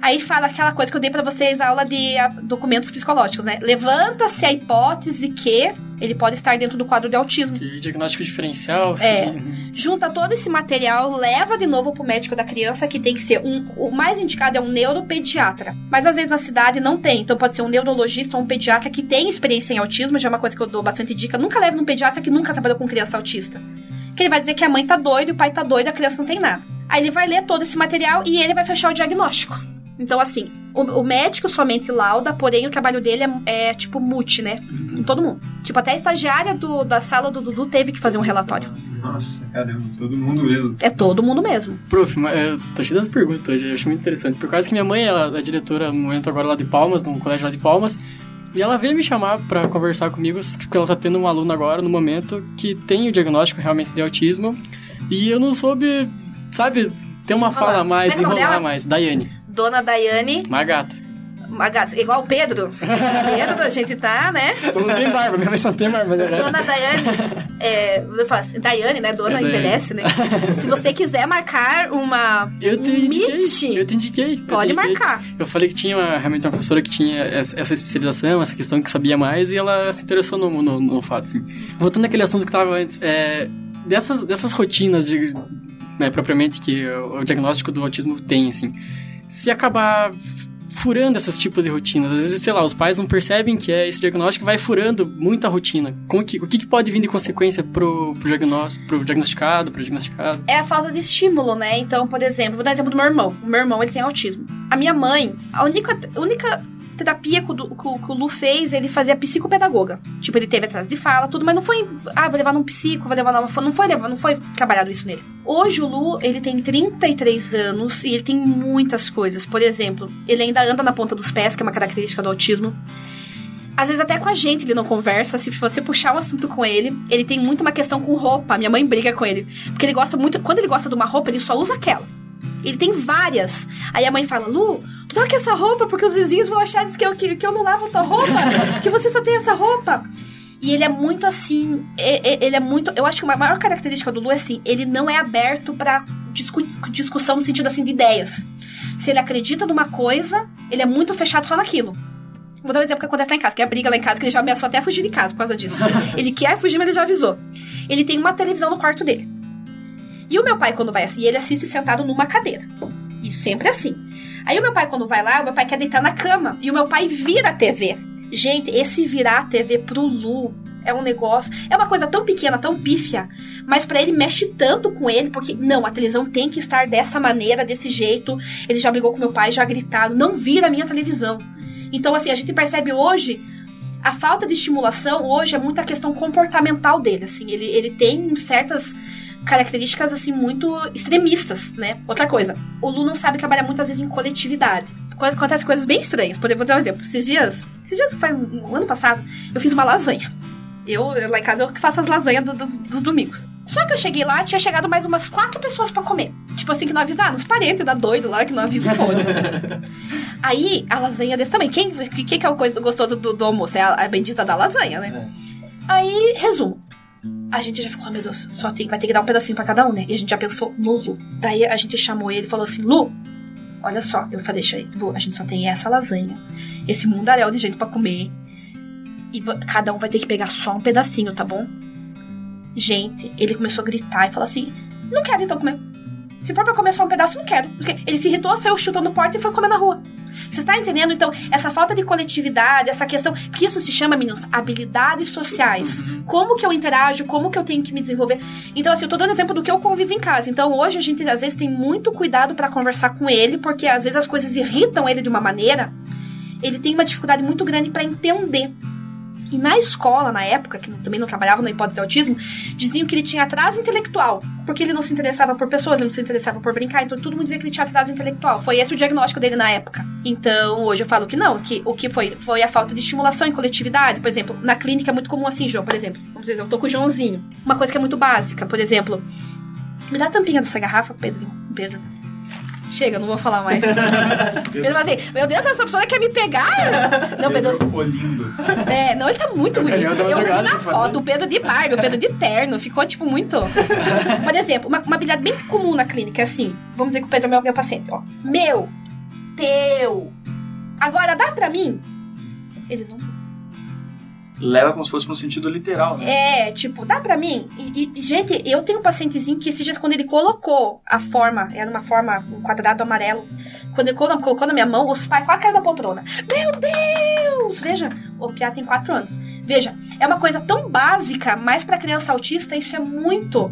Aí fala aquela coisa que eu dei para vocês a aula de a, documentos psicológicos, né? Levanta-se a hipótese que ele pode estar dentro do quadro de autismo. Que diagnóstico diferencial. É. sim. Junta todo esse material, leva de novo pro médico da criança, que tem que ser um. O mais indicado é um neuropediatra. Mas às vezes na cidade não tem. Então pode ser um neurologista ou um pediatra que tem experiência em autismo, já é uma coisa que eu dou bastante dica. Nunca leve num pediatra que nunca trabalhou com criança autista. Que ele vai dizer que a mãe tá doida, o pai tá doido, a criança não tem nada. Aí ele vai ler todo esse material e ele vai fechar o diagnóstico. Então, assim, o, o médico somente lauda, porém o trabalho dele é, é, tipo multi, né? Em todo mundo. Tipo, até a estagiária do, da sala do Dudu teve que fazer um relatório. Nossa, caramba, todo mundo mesmo. É todo mundo mesmo. Prof, mas eu tô cheio das perguntas hoje, eu acho muito interessante. Por causa que minha mãe ela é diretora no momento agora lá de Palmas, num colégio lá de Palmas, e ela veio me chamar pra conversar comigo, porque ela tá tendo um aluno agora, no momento, que tem o diagnóstico realmente de autismo, e eu não soube, sabe, ter uma fala a mais, Como é é enrolar mais. Daiane, Dona Daiane, uma gata. uma gata- igual o Pedro. Pedro, a gente tá, né? Só não tem barba, minha mãe só tem barba, né? Dona Daiane, é, eu falo assim, Daiane, né? Dona É envelhece, né? Se você quiser marcar uma Eu te indiquei, meet, eu te indiquei. eu te pode indiquei. marcar. Eu falei que tinha uma, realmente uma professora que tinha essa especialização, essa questão que sabia mais, e ela se interessou no, no, no fato, assim. Voltando àquele assunto que tava antes, é, dessas, dessas rotinas de, né, propriamente que o diagnóstico do autismo tem, assim, se acabar furando esses tipos de rotinas, às vezes, sei lá, os pais não percebem que é esse diagnóstico vai furando muita rotina. Como que, o que, pode vir de consequência pro, pro, diagnóstico, pro diagnosticado, pro diagnosticado? é a falta de estímulo, né? Então, por exemplo, vou dar exemplo do meu irmão. O meu irmão, ele tem autismo. A minha mãe, a única, única terapia que o, que o- Lu fez, ele fazia psicopedagoga. Tipo, ele teve atrás de fala, tudo, mas não foi, ah, vou levar num psico, vou levar numa... Não foi não foi trabalhado isso nele. Hoje o Lu, ele tem 33 anos e ele tem muitas coisas. Por exemplo, ele ainda anda na ponta dos pés, que é uma característica do autismo. Às vezes até com a gente ele não conversa. Se você puxar um assunto com ele, ele tem muito uma questão com roupa. Minha mãe briga com ele. Porque ele gosta muito. Quando ele gosta de uma roupa, ele só usa aquela. Ele tem várias. Aí a mãe fala: Lu, troca essa roupa porque os vizinhos vão achar que eu, que, que eu não lavo tua roupa. que você só tem essa roupa. E ele é muito assim. Ele é muito. Eu acho que uma maior característica do Lu é assim: ele não é aberto pra discu- discussão no sentido assim de ideias. Se ele acredita numa coisa, ele é muito fechado só naquilo. Vou dar um exemplo que acontece lá em casa, que é a briga lá em casa, que ele já ameaçou até fugir de casa por causa disso. ele quer fugir, mas ele já avisou. Ele tem uma televisão no quarto dele. E o meu pai, quando vai assim, ele assiste sentado numa cadeira. E sempre assim. Aí o meu pai, quando vai lá, o meu pai quer deitar na cama. E o meu pai vira a TV. Gente, esse virar a TV pro Lu é um negócio. É uma coisa tão pequena, tão pífia. Mas pra ele mexe tanto com ele, porque não, a televisão tem que estar dessa maneira, desse jeito. Ele já brigou com meu pai, já gritaram: não vira a minha televisão. Então, assim, a gente percebe hoje. A falta de estimulação hoje é muita questão comportamental dele, assim. Ele, ele tem certas características, assim, muito extremistas, né? Outra coisa, o Lu não sabe trabalhar muitas vezes em coletividade. Co- Acontece coisas bem estranhas. Por exemplo, vou dar um exemplo. Esses dias, esses dias foi um, ano passado, eu fiz uma lasanha. Eu, eu, lá em casa, eu que faço as lasanhas do- dos, dos domingos. Só que eu cheguei lá, tinha chegado mais umas quatro pessoas pra comer. Tipo assim, que não avisaram, uns parentes da doido lá, que não avisam o. Aí, a lasanha desse também. Quem, que, que é o coisa gostoso do, do almoço? É a, a bendita da lasanha, né? Aí, resumo. A gente já ficou, "Oh, meu Deus, só tem, vai ter que dar um pedacinho pra cada um, né? E a gente já pensou no Lu. Daí a gente chamou ele e falou assim: Lu, olha só. Eu falei, deixa aí, Lu, a gente só tem essa lasanha, esse mundaréu de gente pra comer. E cada um vai ter que pegar só um pedacinho, tá bom? Gente, ele começou a gritar e falou assim: Não quero então comer. Se for pra comer só um pedaço, não quero. Porque Ele se irritou, saiu chutando porta e foi comer na rua. Você está entendendo? Então, essa falta de coletividade, essa questão. Porque isso se chama, meninos, habilidades sociais. Como que eu interajo, como que eu tenho que me desenvolver. Então, assim, eu tô dando exemplo do que eu convivo em casa. Então, hoje a gente às vezes tem muito cuidado pra conversar com ele, porque às vezes as coisas irritam ele de uma maneira. Ele tem uma dificuldade muito grande pra entender. E na escola, na época, que também não trabalhava na hipótese de autismo, diziam que ele tinha atraso intelectual, porque ele não se interessava por pessoas, ele não se interessava por brincar, então todo mundo dizia que ele tinha atraso intelectual. Foi esse o diagnóstico dele na época. Então, hoje eu falo que não, que o que foi foi a falta de estimulação em coletividade. Por exemplo, na clínica é muito comum assim, João, por exemplo. Vamos dizer, eu tô com o Joãozinho. Uma coisa que é muito básica, por exemplo, me dá a tampinha dessa garrafa, Pedro. Pedro. Chega, eu não vou falar mais. Pedro vai assim, meu Deus, essa pessoa quer me pegar? Não, Pedro. Ficou lindo. É, não, ele tá muito Eu bonito. Eu vi na pra foto o Pedro de Barbie, o Pedro de terno. Ficou, tipo, muito. Por exemplo, uma, uma habilidade bem comum na clínica é assim. Vamos dizer que o Pedro é meu, meu paciente, ó. Meu, teu. Agora dá pra mim? Eles não. Leva como se fosse no sentido literal, né? É, tipo, dá pra mim? E, e, gente, eu tenho um pacientezinho que esses dias, quando ele colocou a forma, era uma forma, um quadrado amarelo, quando ele colocou, colocou na minha mão, os pais quase caíram da poltrona. Meu Deus! Veja, o Piá tem 4 anos. Veja, é uma coisa tão básica, mas pra criança autista isso é muito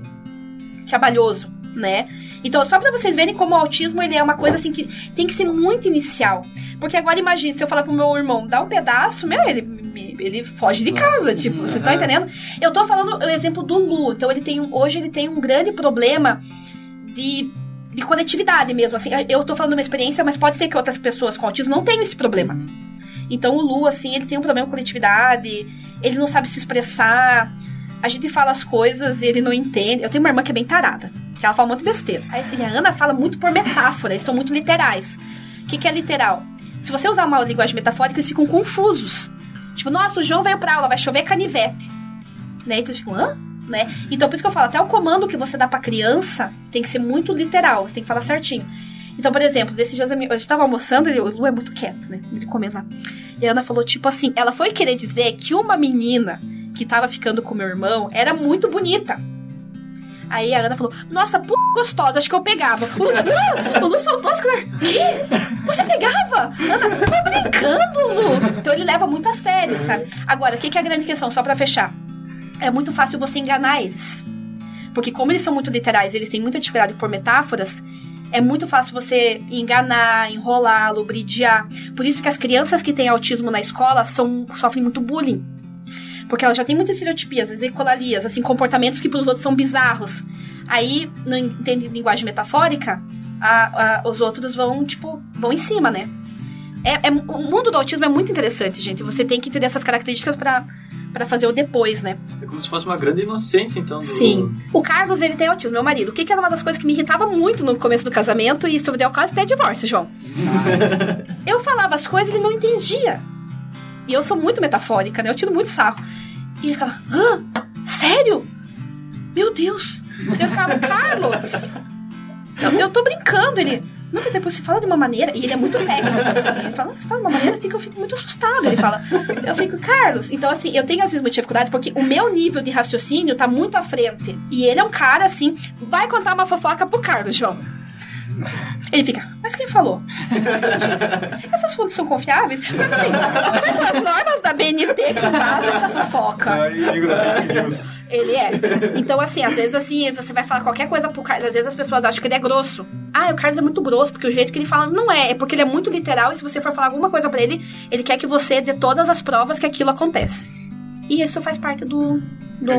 trabalhoso, né? Então, só pra vocês verem como o autismo ele é uma coisa assim que tem que ser muito inicial. Porque agora imagine, se eu falar pro meu irmão, dá um pedaço, meu, ele, ele foge de casa, tipo, vocês estão entendendo? Eu tô falando o exemplo do Lu. Então, ele tem um, hoje ele tem um grande problema de, de conectividade mesmo. Assim, eu tô falando uma experiência, mas pode ser que outras pessoas com autismo não tenham esse problema. Então, o Lu, assim, ele tem um problema com conectividade, ele não sabe se expressar. A gente fala as coisas e ele não entende. Eu tenho uma irmã que é bem tarada, que ela fala muito besteira. Aí, a Ana fala muito por metáfora, eles são muito literais. O que, que é literal? Se você usar uma linguagem metafórica, eles ficam confusos. Tipo, nossa, o João veio pra aula, vai chover canivete. Né? Então eles ficam, hã? Né? Então, por isso que eu falo, até o comando que você dá pra criança tem que ser muito literal, você tem que falar certinho. Então, por exemplo, desses dias a gente tava almoçando, e o Lu é muito quieto, né? Ele comendo lá. E a Ana falou, tipo assim, ela foi querer dizer que uma menina que tava ficando com meu irmão era muito bonita. Aí a Ana falou, nossa, p gostosa, acho que eu pegava. O, ah, o Lu soltou as. Que? Você pegava? Ana, tô brincando, Lu. Então ele leva muito a sério, sabe? Agora, o que, que é a grande questão, só pra fechar? É muito fácil você enganar eles. Porque como eles são muito literais, eles têm muita dificuldade por metáforas, é muito fácil você enganar, enrolar, lubridiar. Por isso que as crianças que têm autismo na escola são, sofrem muito bullying. Porque elas já têm muitas estereotipias, ecolalias, assim, comportamentos que para os outros são bizarros. Aí, não entende linguagem metafórica, a- a- os outros vão, tipo, vão em cima, né? É, é- o mundo do autismo é muito interessante, gente. Você tem que entender essas características para para fazer o depois, né? É como se fosse uma grande inocência, então. Do... Sim. O Carlos, ele tem autismo, meu marido. O que, que era uma das coisas que me irritava muito no começo do casamento e isso deu quase até divórcio, João. eu falava as coisas e ele não entendia. E eu sou muito metafórica, né? Eu tiro muito sarro. E ele ficava, hã? Sério? Meu Deus. Eu ficava, Carlos, eu, eu tô brincando. Ele, não, mas é porque você fala de uma maneira. E ele é muito técnico, assim. Ele fala, você fala de uma maneira assim que eu fico muito assustado. Ele fala, eu fico, Carlos. Então, assim, eu tenho às vezes muita dificuldade porque o meu nível de raciocínio tá muito à frente. E ele é um cara, assim, vai contar uma fofoca pro Carlos, João. Ele fica, mas quem falou? Quem? Essas fontes são confiáveis? Mas assim, quais são as normas da BNT que vazam essa fofoca? Maior inimigo da fake news. Ele é. Então, assim, às vezes, assim, você vai falar qualquer coisa pro Carlos. Às vezes as pessoas acham que ele é grosso. Ah, o Carlos é muito grosso, porque o jeito que ele fala não é. É porque ele é muito literal e se você for falar alguma coisa pra ele, ele quer que você dê todas as provas que aquilo acontece. E isso faz parte do, do-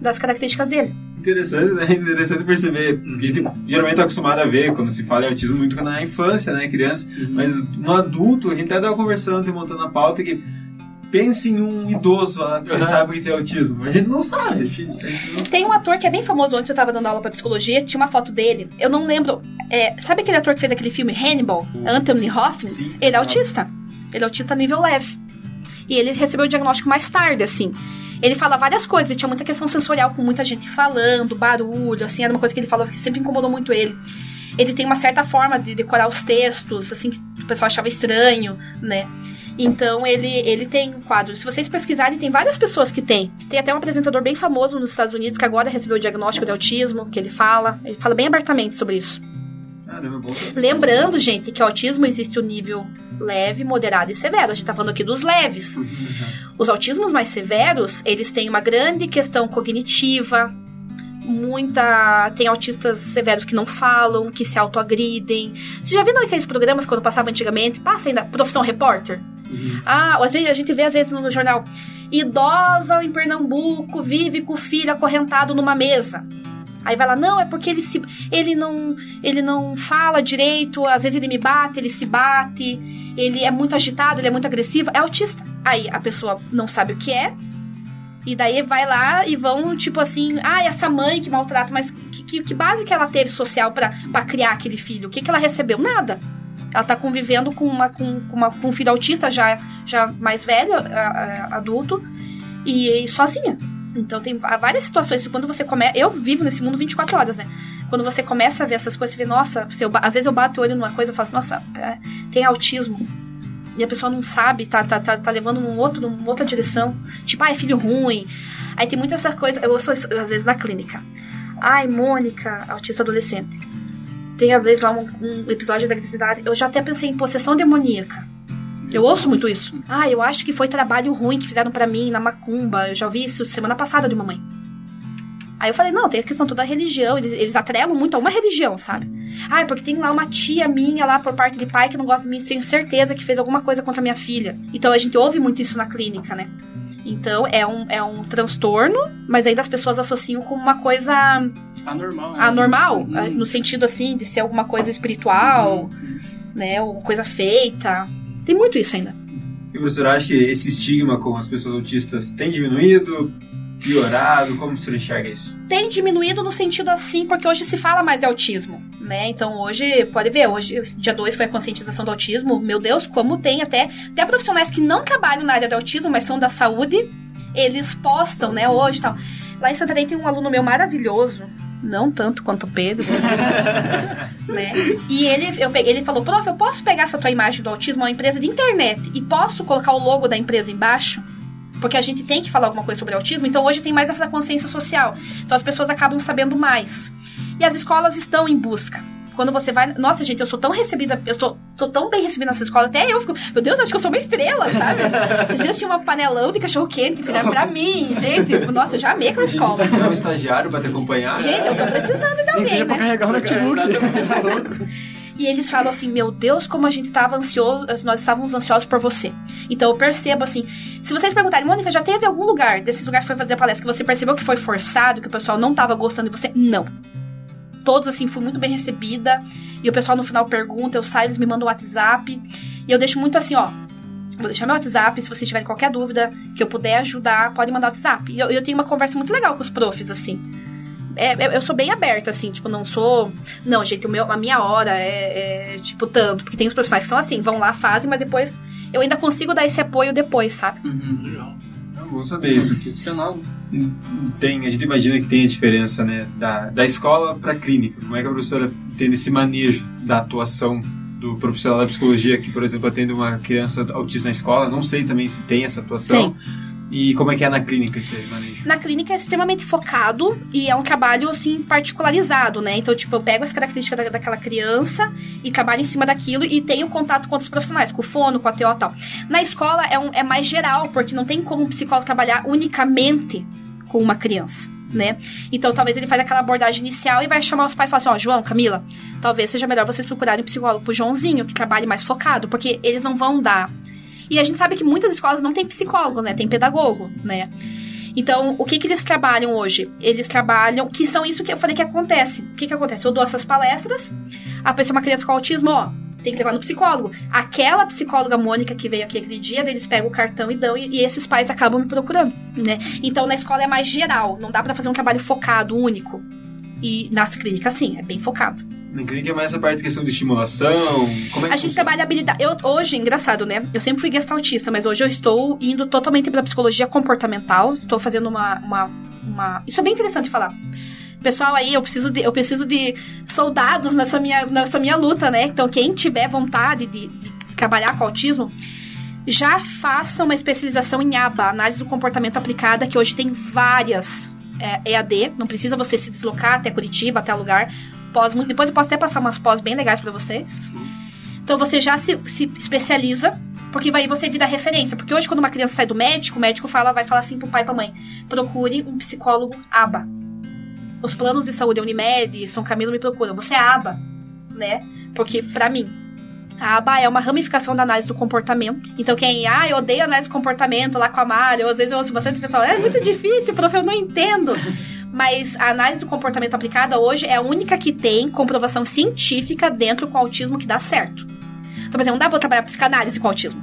das características dele. Interessante, né? Interessante perceber. A gente geralmente tá acostumado a ver quando se fala em autismo muito na infância, né? Criança. Mas no adulto, a gente até tava conversando e montando a pauta que pense em um idoso lá que você Uhum. sabe que tem autismo. A gente não sabe. A gente, não Tem um ator que é bem famoso, ontem eu tava dando aula pra psicologia, tinha uma foto dele. Eu não lembro. é, sabe aquele ator que fez aquele filme Hannibal? Anthony Hopkins? Sim. Ele é autista. Ele é autista nível leve. E ele recebeu o diagnóstico mais tarde, assim. Ele fala várias coisas, ele tinha muita questão sensorial com muita gente falando, barulho, assim, era uma coisa que ele falava que sempre incomodou muito ele. Ele tem uma certa forma de decorar os textos, assim, que o pessoal achava estranho, né? Então ele, ele tem um quadro. Se vocês pesquisarem, tem várias pessoas que tem. Tem até um apresentador bem famoso nos Estados Unidos que agora recebeu o diagnóstico de autismo, que ele fala. Ele fala bem abertamente sobre isso. Caramba, é. Lembrando, gente, que autismo existe o nível leve, moderado e severo. A gente tá falando aqui dos leves. Os autismos mais severos, eles têm uma grande questão cognitiva, muita. Tem autistas severos que não falam, que se autoagridem. Você já viu naqueles programas quando passava antigamente? Passa ainda, Profissão Repórter? Ah, às vezes a gente vê às vezes no, no jornal. idosa em Pernambuco vive com o filho acorrentado numa mesa. Aí vai lá, não, é porque ele se ele não ele não fala direito, às vezes ele me bate, ele se bate, ele é muito agitado, ele é muito agressivo, é autista. Aí a pessoa não sabe o que é. E daí vai lá e vão, tipo assim, ah, essa mãe que maltrata, mas que, que, que base que ela teve social para criar aquele filho? O que, que ela recebeu? Nada. Ela tá convivendo com, uma, com, uma, com um filho autista já, já mais velho, a, a, adulto, e, e sozinha. Então tem várias situações. Quando você começa. Eu vivo nesse mundo 24 horas, né? Quando você começa a ver essas coisas, você vê, nossa, você, eu, às vezes eu bato o olho numa coisa e falo assim, nossa, é, tem autismo. E a pessoa não sabe, tá, tá, tá, tá levando num outro, numa outra direção. Tipo, ah, é filho ruim. Aí tem muitas essas coisas. Eu sou às vezes na clínica. Ai, Mônica, autista adolescente. Tem às vezes lá um, um episódio da agressividade. Eu já até pensei em possessão demoníaca. Eu ouço muito isso. Ah, eu acho que foi trabalho ruim que fizeram para mim na macumba. Eu já ouvi isso semana passada de uma mãe. Aí eu falei, não, tem a questão toda da religião. Eles, eles atrelam muito a uma religião, sabe? Ah, é porque tem lá uma tia minha lá por parte de pai que não gosta de mim, tenho certeza que fez alguma coisa contra minha filha. Então a gente ouve muito isso na clínica, né? Então é um, é um transtorno, mas ainda as pessoas associam com uma coisa anormal. Né? Anormal, uhum. no sentido assim de ser alguma coisa espiritual, uhum. né? Ou coisa feita. Tem muito isso ainda. E você acha que esse estigma com as pessoas autistas tem diminuído? piorado? Como você enxerga isso? Tem diminuído no sentido assim, porque hoje se fala mais de autismo, né? Então hoje, pode ver, hoje, dia 2 foi a conscientização do autismo. Meu Deus, como tem até, até profissionais que não trabalham na área do autismo, mas são da saúde, eles postam, né, hoje e tal. Lá em Santarém tem um aluno meu maravilhoso, não tanto quanto o Pedro, né? E ele, eu peguei, ele falou, prof, eu posso pegar essa tua imagem do autismo, uma empresa de internet, e posso colocar o logo da empresa embaixo? Porque a gente tem que falar alguma coisa sobre autismo, então hoje tem mais essa consciência social. Então as pessoas acabam sabendo mais. E as escolas estão em busca. Quando você vai. Nossa, gente, eu sou tão recebida, eu sou, tô tão bem recebida nessa escola, até eu fico. Meu Deus, acho que eu sou uma estrela, sabe? Esses dias tinha uma panelão de cachorro quente, fizeram pra mim, gente. Nossa, eu já amei aquela escola. Você é um estagiário pra te acompanhar? Gente, eu tô precisando de alguém. Né? pra carregar o notebook. e eles falam assim: Meu Deus, como a gente tava ansioso, nós estávamos ansiosos por você. Então eu percebo assim: se vocês perguntarem, Mônica, já teve algum lugar desses lugares que foi fazer a palestra que você percebeu que foi forçado, que o pessoal não tava gostando de você? Não. Todos, assim, fui muito bem recebida. E o pessoal no final pergunta, eu saio, eles me mandam o WhatsApp. E eu deixo muito assim, ó. Vou deixar meu WhatsApp, se vocês tiverem qualquer dúvida que eu puder ajudar, pode mandar o WhatsApp. E eu, eu tenho uma conversa muito legal com os profs, assim é, eu sou bem aberta, assim, tipo, não sou. Não, gente, o meu, a minha hora é, é, tipo tanto. Porque tem os profissionais que são assim, vão lá, fazem, mas depois eu ainda consigo dar esse apoio depois, sabe? Uhum, legal. É bom saber isso. Excepcional. Tem, a gente imagina que tem a diferença, né, da, da escola para a clínica. Como é que a professora tem esse manejo da atuação do profissional da psicologia que, por exemplo, atende uma criança autista na escola? Não sei também se tem essa atuação. Tem. E como é que é na clínica esse manejo? Na clínica é extremamente focado e é um trabalho, assim, particularizado, né? Então, tipo, eu pego as características da, daquela criança e trabalho em cima daquilo e tenho contato com outros profissionais, com o fono, com a TO e tal. Na escola é, um, é mais geral, porque não tem como um psicólogo trabalhar unicamente com uma criança. Né? Então talvez ele faz aquela abordagem inicial e vai chamar os pais e falar assim, ó, oh, João, Camila, talvez seja melhor vocês procurarem um psicólogo pro Joãozinho, que trabalhe mais focado, porque eles não vão dar e a gente sabe que muitas escolas não têm psicólogo, né? Tem pedagogo, né? Então, o que que eles trabalham hoje? Eles trabalham, que são isso que eu falei que acontece. O que que acontece? Eu dou essas palestras, a pessoa, uma criança com autismo, ó, tem que levar no psicólogo. Aquela psicóloga Mônica que veio aqui aquele dia, eles pegam o cartão e dão, e, e esses pais acabam me procurando, né? Então, na escola é mais geral, não dá para fazer um trabalho focado, único. E nas clínicas, sim, é bem focado. Na clínica é mais essa parte de questão de estimulação. Como é que a gente trabalha habilidade. Eu, hoje, engraçado, né? Eu sempre fui gestaltista, mas hoje eu estou indo totalmente pela psicologia comportamental. Estou fazendo uma. uma, uma... Isso é bem interessante falar. Pessoal, aí eu preciso de, eu preciso de soldados nessa minha, nessa minha luta, né? Então, quem tiver vontade de, de, trabalhar com autismo, já faça uma especialização em ABA, análise do comportamento aplicada, que hoje tem várias é, EAD, não precisa você se deslocar até Curitiba, até lugar pós. Depois eu posso até passar umas pós bem legais para vocês. Então você já se, se especializa, porque vai você vira referência. Porque hoje, quando uma criança sai do médico, o médico fala, vai falar assim pro pai e pra mãe: procure um psicólogo ABA. Os planos de saúde Unimed, São Camilo me procuram. Você é ABA, né? Porque, para mim, A aba é uma ramificação da análise do comportamento. Então, quem, ah, eu odeio análise do comportamento lá com a Mari, ou às vezes eu ouço bastante pessoal, é muito difícil, prof, eu não entendo. Mas a análise do comportamento aplicada hoje é a única que tem comprovação científica dentro com o autismo que dá certo. Então, por exemplo, não dá pra eu trabalhar psicanálise com autismo.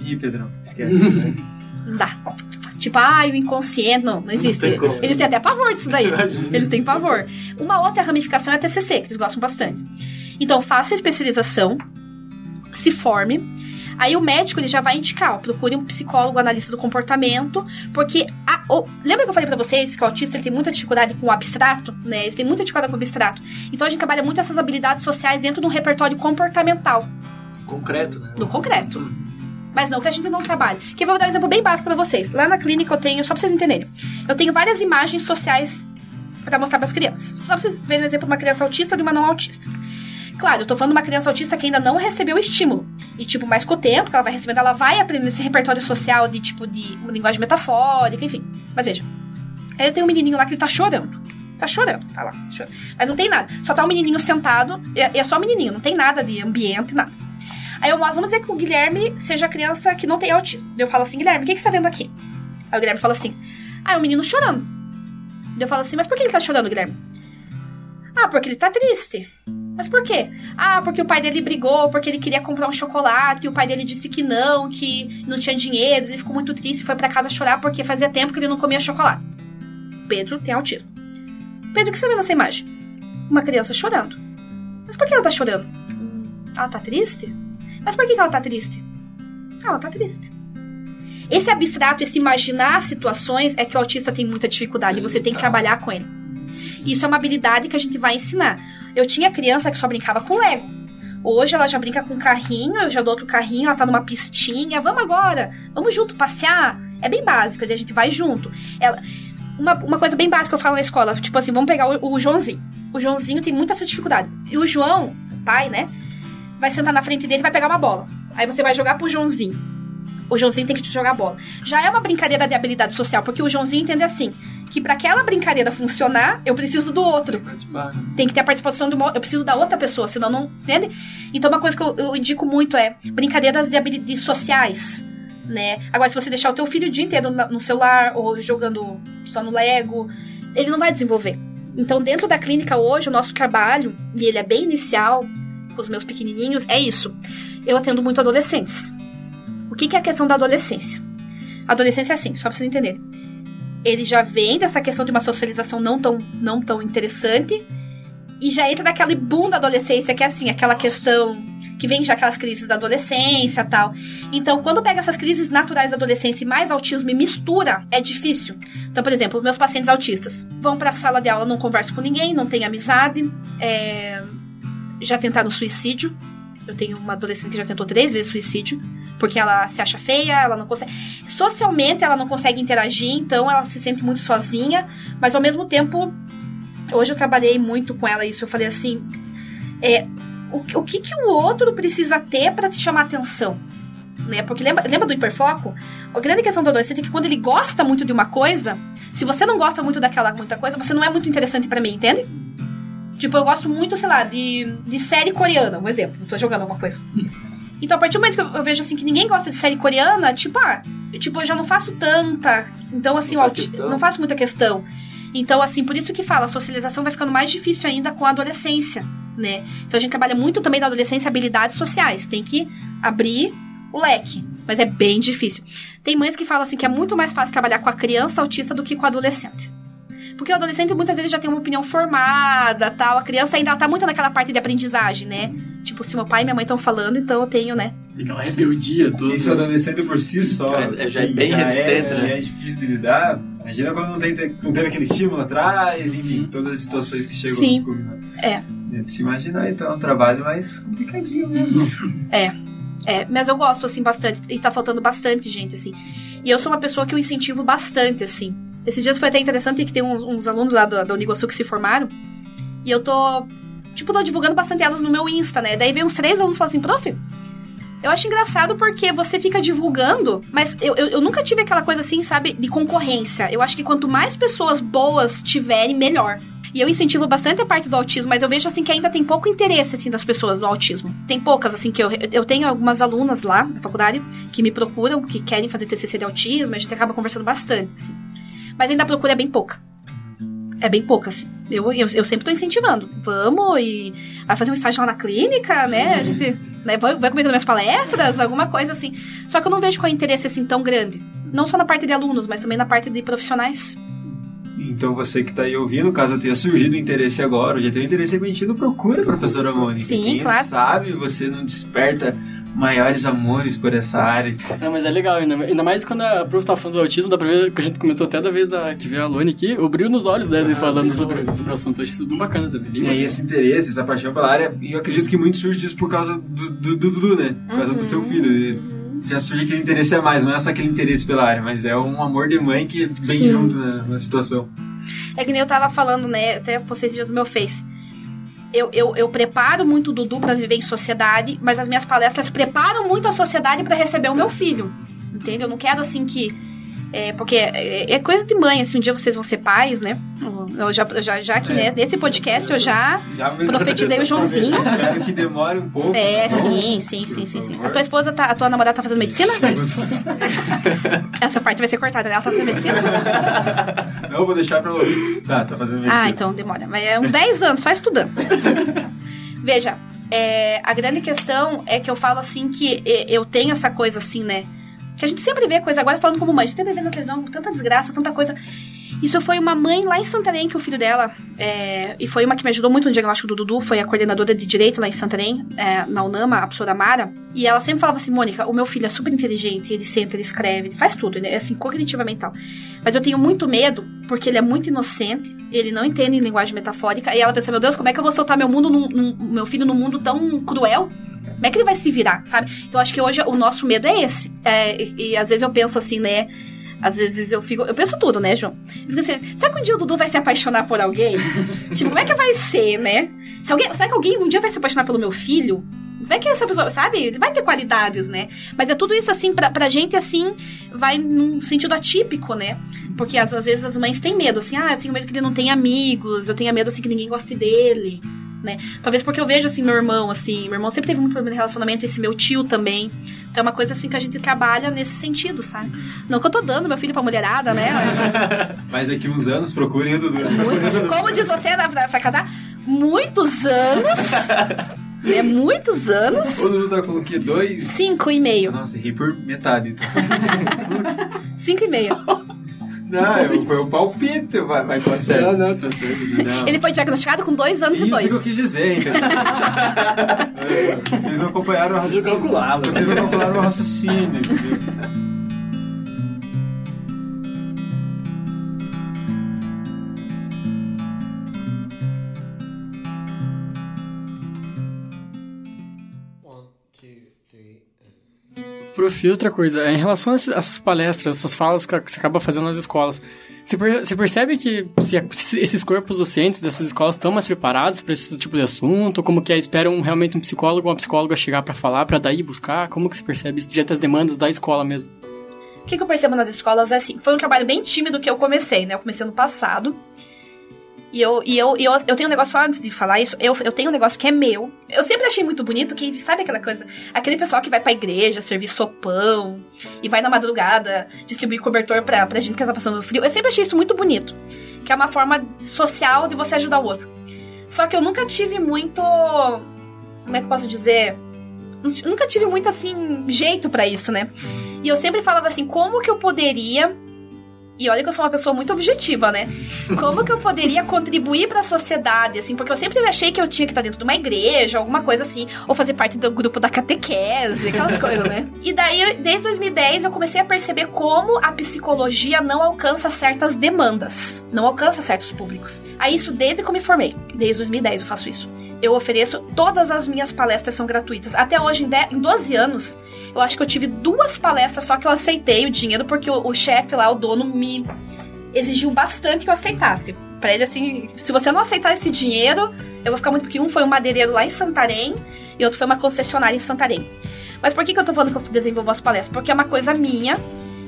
Ih, Pedrão, esquece. né? Não dá. Tipo, ah, o inconsciente. Não, não existe. tem como. eles têm até pavor disso daí. Imagina. Eles têm pavor. Uma outra ramificação é a TCC, que eles gostam bastante. Então, faça a especialização, se forme. Aí o médico ele já vai indicar, ó, procure um psicólogo analista do comportamento, porque a- o- lembra que eu falei pra vocês que o autista ele tem muita dificuldade com o abstrato, né? Eles têm muita dificuldade com o abstrato. Então a gente trabalha muito essas habilidades sociais dentro de um repertório comportamental, Concreto, né? no concreto. Mas não que a gente não trabalhe. Que eu vou dar um exemplo bem básico pra vocês. Lá na clínica eu tenho, só pra vocês entenderem, eu tenho várias imagens sociais pra mostrar pras crianças. Só pra vocês verem um exemplo de uma criança autista e de uma não autista. Claro, eu tô falando de uma criança autista que ainda não recebeu estímulo. E, tipo, mais com o tempo que ela vai recebendo, ela vai aprendendo esse repertório social de, tipo, de uma linguagem metafórica, enfim. Mas veja. Aí eu tenho um menininho lá que ele tá chorando. Tá chorando, tá lá, chorando. Mas não tem nada. Só tá um menininho sentado, e é é só um menininho, não tem nada de ambiente, nada. Aí eu mostro, vamos dizer que o Guilherme seja criança que não tem autismo. Eu falo assim, Guilherme, o que, que você tá vendo aqui? Aí o Guilherme fala assim, ah, é um menino chorando. Eu falo assim, mas por que ele tá chorando, Guilherme? Ah, porque ele tá triste. Mas por quê? Ah, porque o pai dele brigou, porque ele queria comprar um chocolate, e o pai dele disse que não, que não tinha dinheiro, ele ficou muito triste foi pra casa chorar porque fazia tempo que ele não comia chocolate. Pedro tem autismo. Pedro, o que você vê nessa imagem? Uma criança chorando. Mas por que ela tá chorando? Ela tá triste? Mas por que que ela tá triste? Ela tá triste. Esse abstrato, esse imaginar situações é que o autista tem muita dificuldade. e Você tem que trabalhar com ele. Isso é uma habilidade que a gente vai ensinar. Eu tinha criança que só brincava com Lego. Hoje ela já brinca com carrinho, eu já dou outro carrinho, ela tá numa pistinha. Vamos agora, vamos junto passear. É bem básico, a gente vai junto. Ela, uma, uma coisa bem básica que eu falo na escola, tipo assim, vamos pegar o, o Joãozinho. O Joãozinho tem muita essa dificuldade. E o João, o pai, né, vai sentar na frente dele e vai pegar uma bola. Aí você vai jogar pro Joãozinho. O Joãozinho tem que te jogar a bola. Já é uma brincadeira de habilidade social, porque o Joãozinho entende assim, que para aquela brincadeira funcionar, eu preciso do outro. Tem que ter a participação do mo- eu preciso da outra pessoa, senão não, entende? Então uma coisa que eu, eu indico muito é brincadeiras de habilidades sociais, né? Agora se você deixar o teu filho o dia inteiro no celular ou jogando só no Lego, ele não vai desenvolver. Então dentro da clínica hoje o nosso trabalho, e ele é bem inicial com os meus pequenininhos, é isso. Eu atendo muito adolescentes. O que que é a questão da adolescência? A adolescência é assim, só pra vocês entenderem ele já vem dessa questão de uma socialização não tão, não tão interessante e já entra naquele boom da adolescência, que é assim, aquela questão que vem já aquelas crises da adolescência tal. Então, quando pega essas crises naturais da adolescência e mais autismo e mistura, é difícil. Então, por exemplo, meus pacientes autistas vão pra sala de aula, não conversam com ninguém, não tem amizade, é, já tentaram suicídio. Eu tenho uma adolescente que já tentou três vezes suicídio, porque ela se acha feia, ela não consegue. Socialmente ela não consegue interagir, então ela se sente muito sozinha, mas ao mesmo tempo, hoje eu trabalhei muito com ela isso, eu falei assim, é, o, o que que o outro precisa ter para te chamar atenção? Né? Porque lembra, lembra do hiperfoco? A grande questão do adolescente é que quando ele gosta muito de uma coisa, se você não gosta muito daquela muita coisa, você não é muito interessante para mim, entende? Tipo, eu gosto muito, sei lá, de, de série coreana, um exemplo. Tô jogando alguma coisa. Então, a partir do momento que eu, vejo assim que ninguém gosta de série coreana, tipo, ah, eu, tipo, eu já não faço tanta. Então, assim, Não o faz auti- questão. não faço muita questão. Então, assim, por isso que fala, a socialização vai ficando mais difícil ainda com a adolescência, né? Então a gente trabalha muito também na adolescência habilidades sociais. Tem que abrir o leque. Mas é bem difícil. Tem mães que falam assim que é muito mais fácil trabalhar com a criança autista do que com o adolescente. Porque o adolescente muitas vezes já tem uma opinião formada, tal. A criança ainda tá muito naquela parte de aprendizagem, né? Tipo, se meu pai e minha mãe estão falando, então eu tenho, né? Aquela rebeldia toda. Isso adolescente por si só. É- é- já é enfim, bem resistente, é, né? já é difícil de lidar. Imagina quando não, tem, não teve aquele estímulo atrás, enfim, todas as situações que chegam Sim. culminar. É. de Se imaginar, então, é um trabalho mais complicadinho mesmo. É, mas eu gosto, assim, bastante. E tá faltando bastante gente, assim. E eu sou uma pessoa que eu incentivo bastante, assim. Esses dias foi até interessante que tem uns, uns alunos lá da, Uniguaçu que se formaram. E eu tô, tipo, tô divulgando bastante elas no meu Insta, né? Daí vem uns três alunos e falam assim, prof, eu acho engraçado porque você fica divulgando, mas eu, eu, eu nunca tive aquela coisa assim, sabe, de concorrência. Eu acho que quanto mais pessoas boas tiverem, melhor. E eu incentivo bastante a parte do autismo, mas eu vejo assim que ainda tem pouco interesse assim das pessoas no autismo. Tem poucas assim que eu eu tenho algumas alunas lá na faculdade que me procuram, que querem fazer TCC de autismo, a gente acaba conversando bastante, assim. Mas ainda a procura é bem pouca. É bem pouca, assim. Eu, eu, eu sempre tô incentivando. Vamos e vai fazer um estágio lá na clínica, né? A gente né, vai, vai comigo nas minhas palestras, alguma coisa assim. Só que eu não vejo qual é o interesse assim tão grande. Não só na parte de alunos, mas também na parte de profissionais. Então você que está aí ouvindo, caso tenha surgido interesse agora, já tem interesse repentino, procura a professora Mônica. Sim, Quem claro. sabe você não desperta maiores amores por essa área. Não, mas é legal, ainda, ainda mais quando a prof tava falando do autismo, dá pra ver que a gente comentou até da vez da, que veio a Lone aqui, o brilho nos olhos dela Ah, falando sobre, sobre o assunto. Eu achei isso bem bacana também. bem E aí esse interesse, essa paixão pela área, e eu acredito que muito surge disso por causa do do- do Dudu, né? Por causa do seu Uhum. filho. Ele Já surge aquele interesse a mais, não é só aquele interesse pela área, mas é um amor de mãe que vem Sim. junto na, na situação. É que nem eu tava falando, né? Até postei esses dias no meu Face. Eu, eu, eu preparo muito o Dudu pra viver em sociedade, mas as minhas palestras preparam muito a sociedade pra receber o meu filho. Entende? Eu não quero assim que. É, porque é, é coisa de mãe, assim, um dia vocês vão ser pais, né? Eu já, já, já que né, nesse podcast eu já. Já Profetizei o Joãozinho. Espero que demore um pouco. É, bom? sim, sim, sim, sim, sim. A tua esposa tá. A tua namorada tá fazendo medicina? Essa parte vai ser cortada, né? Ela tá fazendo medicina? Não, vou deixar pra ela ouvir. Tá, tá fazendo medicina. Ah, então demora. Mas é uns 10 anos só estudando. Veja, é, a grande questão é que eu falo assim que e- eu tenho essa coisa assim, né? Que a gente sempre vê coisa, agora falando como mãe, a gente sempre vê na televisão tanta desgraça, tanta coisa. Isso foi uma mãe lá em Santarém, que o filho dela, é, e foi uma que me ajudou muito no diagnóstico do Dudu, foi a coordenadora de direito lá em Santarém, é, na UNAMA, a professora Mara. E ela sempre falava assim: Mônica, o meu filho é super inteligente, ele senta, ele escreve, ele faz tudo, é assim, cognitivamente tal. Mas eu tenho muito medo, porque ele é muito inocente, ele não entende linguagem metafórica, e ela pensa: meu Deus, como é que eu vou soltar meu, mundo num- num- meu filho num mundo tão cruel? Como é que ele vai se virar, sabe? Então acho que hoje o nosso medo é esse. É, e, e às vezes eu penso assim, né? Às vezes eu fico. Eu penso tudo, né, João? Eu fico assim, será que um dia o Dudu vai se apaixonar por alguém? tipo, como é que vai ser, né? Se alguém, será que alguém um dia vai se apaixonar pelo meu filho? Como é que essa pessoa, sabe? Ele vai ter qualidades, né? Mas é tudo isso assim, pra, pra gente, assim, vai num sentido atípico, né? Porque às, às vezes as mães têm medo, assim, ah, eu tenho medo que ele não tenha amigos, eu tenho medo, assim, que ninguém goste dele, né? Talvez porque eu vejo, assim, meu irmão, assim, meu irmão sempre teve muito problema de relacionamento, esse meu tio também. Então é uma coisa, assim, que a gente trabalha nesse sentido, sabe? Não que eu tô dando meu filho pra mulherada, né? Mas Mas daqui uns anos procurem o Dudu. como diz você, né, vai casar? Muitos anos, né? Muitos anos. O Dudu tá com o quê? Dois? Cinco e meio. Nossa, errei por metade. Então. Cinco e meio. Não, eu, foi o palpite, vai, vai com certo. Não, não, tá certo. Não. Ele foi diagnosticado com dois anos e Isso dois. que eu quis dizer, entendeu? Vocês não acompanharam o raciocínio. Vocês não calcularam o raciocínio, Prof, outra coisa, em relação a essas palestras, essas falas que você acaba fazendo nas escolas, você, per- você percebe que se, esses corpos docentes dessas escolas estão mais preparados para esse tipo de assunto? Como que é? Esperam realmente um psicólogo ou uma psicóloga chegar para falar, para daí buscar? Como que você percebe isso diante das demandas da escola mesmo? O que, que eu percebo nas escolas é assim, foi um trabalho bem tímido que eu comecei, né? Eu comecei ano passado. E eu, e eu, e eu, eu tenho um negócio antes de falar isso, eu, eu tenho um negócio que é meu. Eu sempre achei muito bonito que, sabe aquela coisa? Aquele pessoal que vai pra igreja servir sopão e vai na madrugada distribuir cobertor pra, pra gente que tá passando frio. Eu sempre achei isso muito bonito. Que é uma forma social de você ajudar o outro. Só que eu nunca tive muito. Como é que eu posso dizer? Nunca tive muito assim, jeito pra isso, né? E eu sempre falava assim, como que eu poderia. E olha que eu sou uma pessoa muito objetiva, né? Como que eu poderia contribuir pra sociedade, assim? Porque eu sempre achei que eu tinha que estar dentro de uma igreja, alguma coisa assim. Ou fazer parte do grupo da catequese, aquelas coisas, né? E daí, desde 2010, eu comecei a perceber como a psicologia não alcança certas demandas. Não alcança certos públicos. Aí isso desde que eu me formei. Desde 2010 eu faço isso. Eu ofereço, todas as minhas palestras são gratuitas. Até hoje, em, em 12 anos, eu acho que eu tive duas palestras só que eu aceitei o dinheiro porque o, o chefe lá, o dono, me exigiu bastante que eu aceitasse. Pra ele, assim, se você não aceitar esse dinheiro, eu vou ficar muito. Porque um foi um madeireiro lá em Santarém e outro foi uma concessionária em Santarém. Mas por que, que eu tô falando que eu desenvolvo as palestras? Porque é uma coisa minha.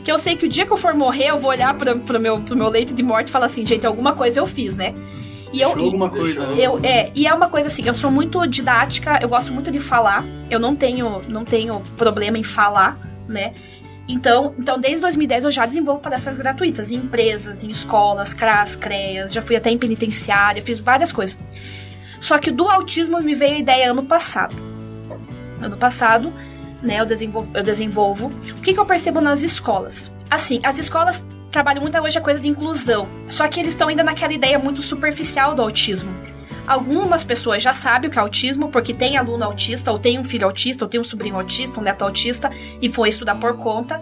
Que eu sei que o dia que eu for morrer, eu vou olhar pro, pro, meu, pro meu leito de morte e falar assim, gente, alguma coisa eu fiz, né? E eu, e- alguma coisa, né? eu, é, e é uma coisa assim, eu sou muito didática, eu gosto muito de falar. Eu não tenho, não tenho problema em falar, né? Então, então, desde 2010 eu já desenvolvo palestras gratuitas em empresas, em escolas, CRAS, CREAS, já fui até em penitenciária, fiz várias coisas. Só que do autismo me veio a ideia ano passado. Ano passado, né, eu desenvolvo, eu desenvolvo. O que, que eu percebo nas escolas? Assim, as escolas trabalham muito hoje a coisa de inclusão, só que eles estão ainda naquela ideia muito superficial do autismo. Algumas pessoas já sabem o que é autismo, porque tem aluno autista, ou tem um filho autista, ou tem um sobrinho autista, um neto autista, e foi estudar por conta.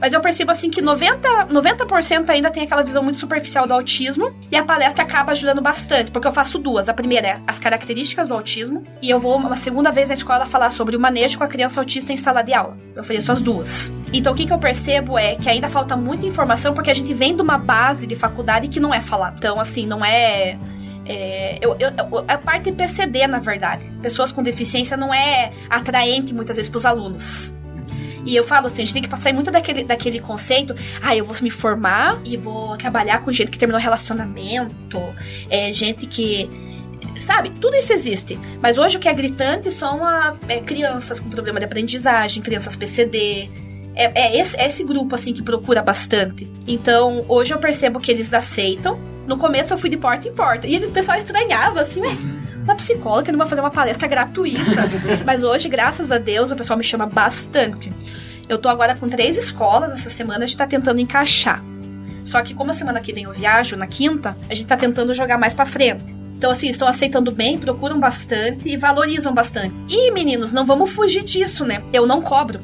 Mas eu percebo assim que 90%, 90 ainda tem aquela visão muito superficial do autismo, e a palestra acaba ajudando bastante, porque eu faço duas. A primeira é as características do autismo, e eu vou uma segunda vez na escola falar sobre o manejo com a criança autista em sala de aula. Eu ofereço as duas. Então o que, que eu percebo é que ainda falta muita informação, porque a gente vem de uma base de faculdade que não é falar. Então, assim, não é. É, eu, eu, a parte PCD, na verdade. Pessoas com deficiência não é atraente muitas vezes para os alunos. E eu falo assim, a gente tem que passar muito daquele, daquele conceito, ah, eu vou me formar e vou trabalhar com gente que terminou relacionamento, é, gente que. Sabe, tudo isso existe. Mas hoje o que é gritante são a, é, crianças com problema de aprendizagem, crianças PCD. É, é esse, é esse grupo, assim, que procura bastante. Então, hoje eu percebo que eles aceitam. No começo eu fui de porta em porta. E o pessoal estranhava, assim, ué, uma psicóloga não vai fazer uma palestra gratuita. Mas hoje, graças a Deus, o pessoal me chama bastante. Eu tô agora com três escolas essa semana, a gente tá tentando encaixar. Só que como a semana que vem eu viajo, na quinta, a gente tá tentando jogar mais pra frente. Então, assim, estão aceitando bem, procuram bastante e valorizam bastante. E, meninos, não vamos fugir disso, né? Eu não cobro.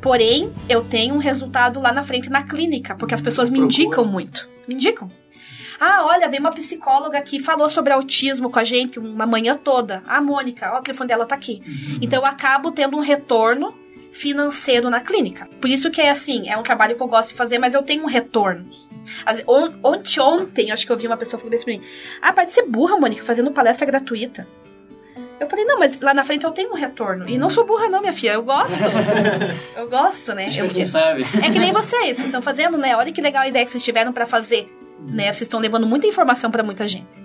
Porém, eu tenho um resultado lá na frente na clínica, porque as pessoas me Procura. indicam muito. Me indicam. Ah, olha, veio uma psicóloga que falou sobre autismo com a gente uma manhã toda. A Mônica, ó, o telefone dela tá aqui. Então eu acabo tendo um retorno financeiro na clínica. Por isso que é assim, é um trabalho que eu gosto de fazer, mas eu tenho um retorno. Ontem, ontem, acho que eu vi uma pessoa falando isso pra mim. Ah, pode ser burra, Mônica, fazendo palestra gratuita. Eu falei, não, mas lá na frente eu tenho um retorno. E não sou burra, não, minha filha. Eu gosto. eu gosto, né? Deixa Eu- quem sabe. é que nem vocês, vocês estão fazendo, né? Olha que legal a ideia que vocês tiveram pra fazer, né? Vocês estão levando muita informação pra muita gente.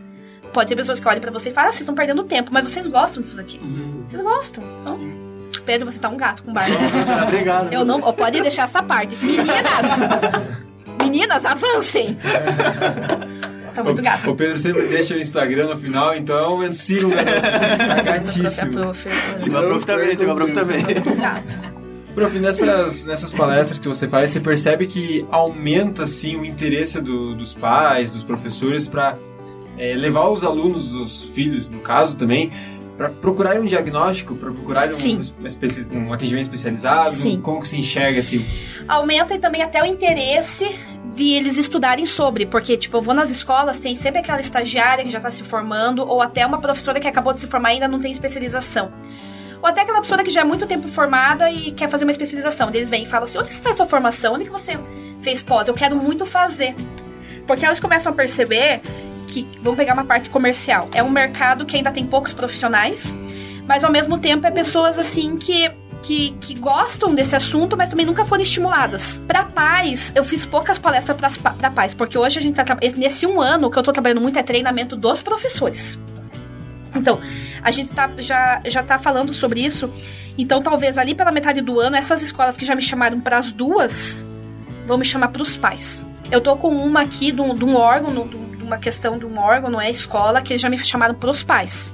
Pode ter pessoas que olham pra você e falam, ah, vocês estão perdendo tempo, mas vocês gostam disso daqui. Vocês gostam. Então, Pedro, você tá um gato com barba. Obrigado. Eu não. Pode deixar essa parte. Meninas! Meninas, avancem! Tá muito gato. O Pedro sempre deixa o Instagram no final, então sigam o garoto. Tá gatíssimo. Prof, Siga a prof também, siga a prof também. Prof, nessas, nessas palestras que você faz, você percebe que aumenta, assim, o interesse do- dos pais, dos professores para levar os alunos, os filhos, no caso também, para procurarem um diagnóstico, para procurarem Sim. um, um atendimento especializado? Sim. Como que se enxerga, assim? aumenta e também até o interesse de eles estudarem sobre, porque, tipo, eu vou nas escolas, tem sempre aquela estagiária que já tá se formando, ou até uma professora que acabou de se formar e ainda não tem especialização. Ou até aquela professora que já é muito tempo formada e quer fazer uma especialização. Eles vêm e falam assim, onde você faz sua formação? Onde que você fez pós? Eu quero muito fazer. Porque elas começam a perceber que, vamos pegar uma parte comercial, é um mercado que ainda tem poucos profissionais, mas ao mesmo tempo é pessoas assim que que, que gostam desse assunto, mas também nunca foram estimuladas. Pra pais, eu fiz poucas palestras pras pa- pra pais, porque hoje a gente tá nesse um ano que eu tô trabalhando muito é treinamento dos professores. Então, a gente tá, já, já tá falando sobre isso. Então, talvez ali pela metade do ano, essas escolas que já me chamaram pras duas, vão me chamar pros pais. Eu tô com uma aqui de um, órgão, de uma questão de um órgão, não é escola, que eles já me chamaram pros pais.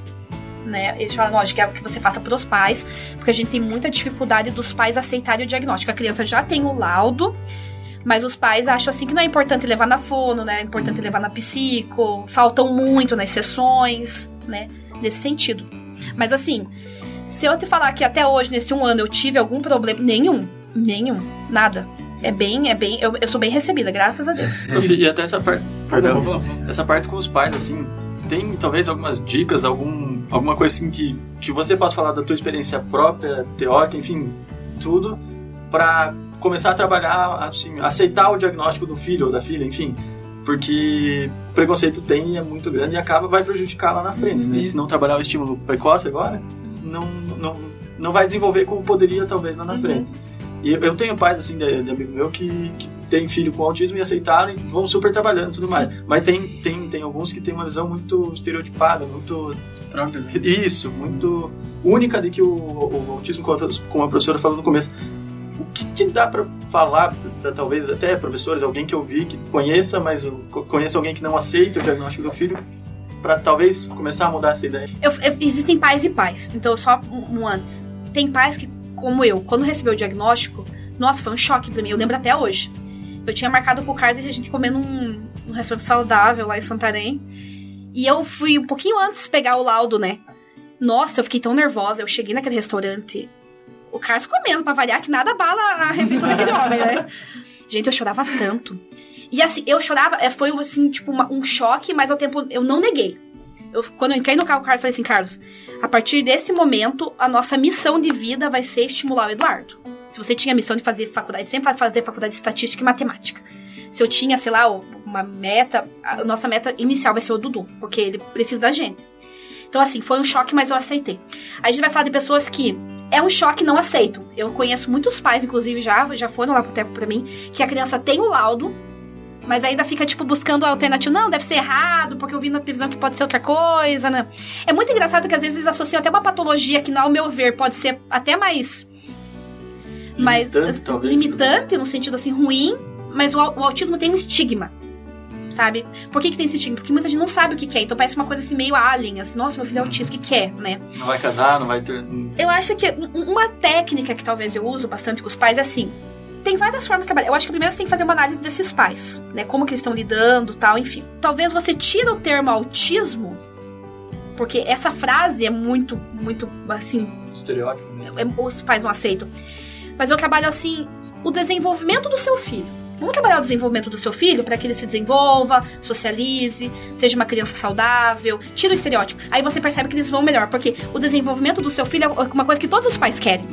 Né? Eles falam, lógico, é o que você passa pros pais, porque a gente tem muita dificuldade dos pais aceitarem o diagnóstico. A criança já tem o laudo, mas os pais acham assim que não é importante levar na fono, né? É importante levar na psico, faltam muito nas sessões, né? Nesse sentido. Mas assim, se eu te falar que até hoje, nesse um ano, eu tive algum problema. Nenhum. Nenhum. Nada. É bem, é bem. Eu, eu sou bem recebida, graças a Deus. E até essa parte. Perdão. Lá. Essa parte com os pais, assim, tem talvez algumas dicas, algum, alguma coisa assim que, que você possa falar da tua experiência própria, teórica, enfim, tudo, pra começar a trabalhar, assim, aceitar o diagnóstico do filho ou da filha, enfim. Porque preconceito tem e é muito grande e acaba, vai prejudicar lá na frente, né? Uhum. Se não trabalhar o estímulo precoce agora, não, não, não vai desenvolver como poderia talvez lá na Uhum. frente. E eu tenho pais, assim, de, de amigo meu que, que tem filho com autismo e aceitaram e vão super trabalhando e tudo mais. Mas tem, tem, tem alguns que têm uma visão muito estereotipada, muito. Troca, né? Isso, muito única de que o, o autismo, como a professora falou no começo. O que, que dá pra falar, pra, talvez até professores, alguém que eu vi que conheça, mas conheça alguém que não aceita o diagnóstico do filho, pra talvez começar a mudar essa ideia? Eu- eu- existem pais e pais, então só um, um antes. Tem pais que, como eu, quando recebeu o diagnóstico, nossa, foi um choque pra mim, eu lembro até hoje. Eu tinha marcado com o Carlos e a gente comendo num, num restaurante saudável lá em Santarém. E eu fui um pouquinho antes pegar o laudo, né? Nossa, eu fiquei tão nervosa. Eu cheguei naquele restaurante, o Carlos comendo, pra variar, que nada abala a refeição daquele homem, né? Gente, eu chorava tanto. E assim, eu chorava, é, foi assim, tipo, uma- um choque, mas ao tempo eu não neguei. Eu, quando eu entrei no carro, o Carlos falei assim, Carlos, a partir desse momento, a nossa missão de vida vai ser estimular o Eduardo. Se você tinha a missão de fazer faculdade, sempre fazer faculdade de estatística e matemática. Se eu tinha, sei lá, uma meta, a nossa meta inicial vai ser o Dudu, porque ele precisa da gente. Então, assim, foi um choque, mas eu aceitei. A gente vai falar de pessoas que é um choque não aceitam. Eu conheço muitos pais, inclusive, já, já foram lá pro tempo pra mim, que a criança tem o laudo, mas ainda fica, tipo, buscando a alternativa. Não, deve ser errado, porque eu vi na televisão que pode ser outra coisa, né? É muito engraçado que às vezes eles associam até uma patologia que, ao meu ver, pode ser até mais. mais Limitante, talvez, limitante, no sentido assim, ruim, mas o, o autismo tem um estigma. Sabe? Por que, que tem esse estigma? Porque muita gente não sabe o que, que é. Então parece uma coisa assim meio alien, assim, nossa, meu filho é autista, o que, que é, né? Não vai casar, não vai ter. Eu acho que um- uma técnica que talvez eu uso bastante com os pais é assim. Tem várias formas de trabalhar. Eu acho que primeiro você tem que fazer uma análise desses pais, né? Como que eles estão lidando, tal, enfim. Talvez você tire o termo autismo, porque essa frase é muito, muito, assim, Estereótipo, né? é- os pais não aceitam. Mas eu trabalho assim, o desenvolvimento do seu filho. Vamos trabalhar o desenvolvimento do seu filho para que ele se desenvolva, socialize, seja uma criança saudável, tira o estereótipo. Aí você percebe que eles vão melhor, porque o desenvolvimento do seu filho é uma coisa que todos os pais querem,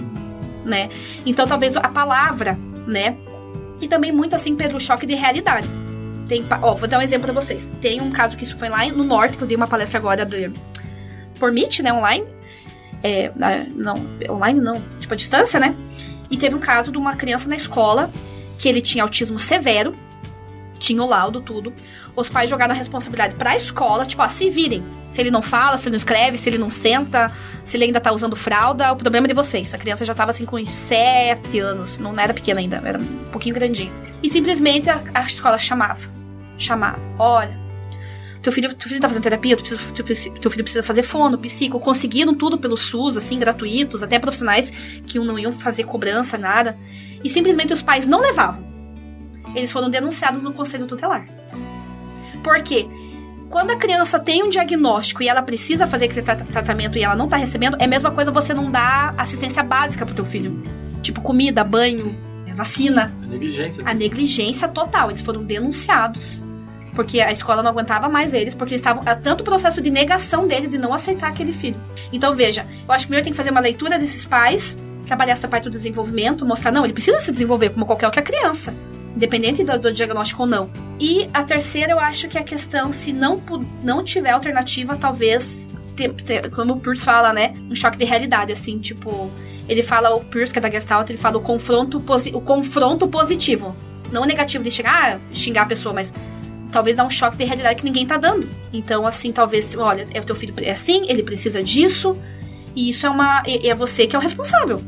né? Então talvez a palavra, né? E também muito assim pelo choque de realidade. Tem, ó, vou dar um exemplo pra vocês. Tem um caso que isso foi lá no norte, que eu dei uma palestra agora do por Meet, né, online. É, não, online não, tipo a distância, né? E teve um caso de uma criança na escola que ele tinha autismo severo, tinha o laudo, tudo. Os pais jogaram a responsabilidade pra escola, tipo, ó, se virem. Se ele não fala, se ele não escreve, se ele não senta, se ele ainda tá usando fralda, o problema é de vocês. A criança já tava assim com uns sete anos, não era pequena ainda, era um pouquinho grandinho. E simplesmente a, a escola chamava. Chamava. Olha, teu filho, teu filho tá fazendo terapia, tu precisa- tu teu filho precisa fazer fono, psico. Conseguiram tudo pelo SUS, assim, gratuitos, até profissionais que não iam fazer cobrança, nada. E simplesmente os pais não levavam. Eles foram denunciados no conselho tutelar. Por quê? Quando a criança tem um diagnóstico e ela precisa fazer aquele tra- tratamento e ela não tá recebendo, é a mesma coisa você não dar assistência básica pro teu filho. Tipo comida, banho, vacina. A negligência. A negligência total. Eles foram denunciados. Porque a escola não aguentava mais eles, porque eles estavam. há Tanto o processo de negação deles de não aceitar aquele filho. Então, veja, eu acho que primeiro tem que fazer uma leitura desses pais, trabalhar essa parte do desenvolvimento, mostrar, não, ele precisa se desenvolver como qualquer outra criança. Independente do, do diagnóstico ou não. E a terceira, eu acho que é a questão, se não, não tiver alternativa, talvez, ter- ter- como o Pierce fala, né? Um choque de realidade, assim, tipo. Ele fala, o Pierce, que é da Gestalt, ele fala o confronto, o confronto positivo. Não o negativo de chegar, ah, xingar a pessoa, mas talvez dar um choque de realidade que ninguém tá dando. Então, assim, talvez, olha, é o teu filho é assim, ele precisa disso, e isso é uma. É é você que é o responsável.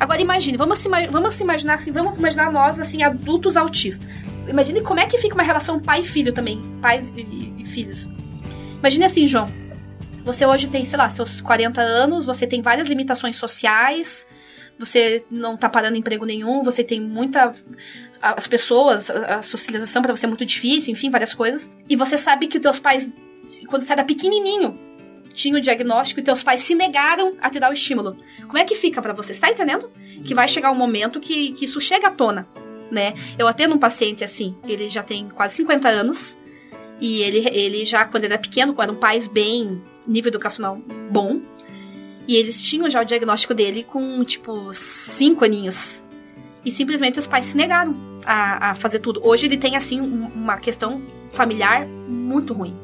Agora imagine, vamos vamos imaginar assim, vamos imaginar nós, assim, adultos autistas. Imagine como é que fica uma relação pai e filho também, pais e, e- e filhos. Imagine assim, João. Você hoje tem, sei lá, seus 40 anos, você tem várias limitações sociais, você não tá parando emprego nenhum, você tem muita. As pessoas, a socialização pra você é muito difícil, enfim, várias coisas. E você sabe que os teus pais, quando você era pequenininho, tinham o diagnóstico e teus pais se negaram a te dar o estímulo. Como é que fica pra você? Você tá entendendo? Que vai chegar um momento que, que isso chega à tona, né? Eu atendo um paciente assim, ele já tem quase 50 anos. E ele, ele já, quando era pequeno, eram pais bem. nível educacional bom. E eles tinham já o diagnóstico dele com, tipo, 5 aninhos. E simplesmente os pais se negaram a, a fazer tudo. Hoje ele tem, assim, um- uma questão familiar muito ruim.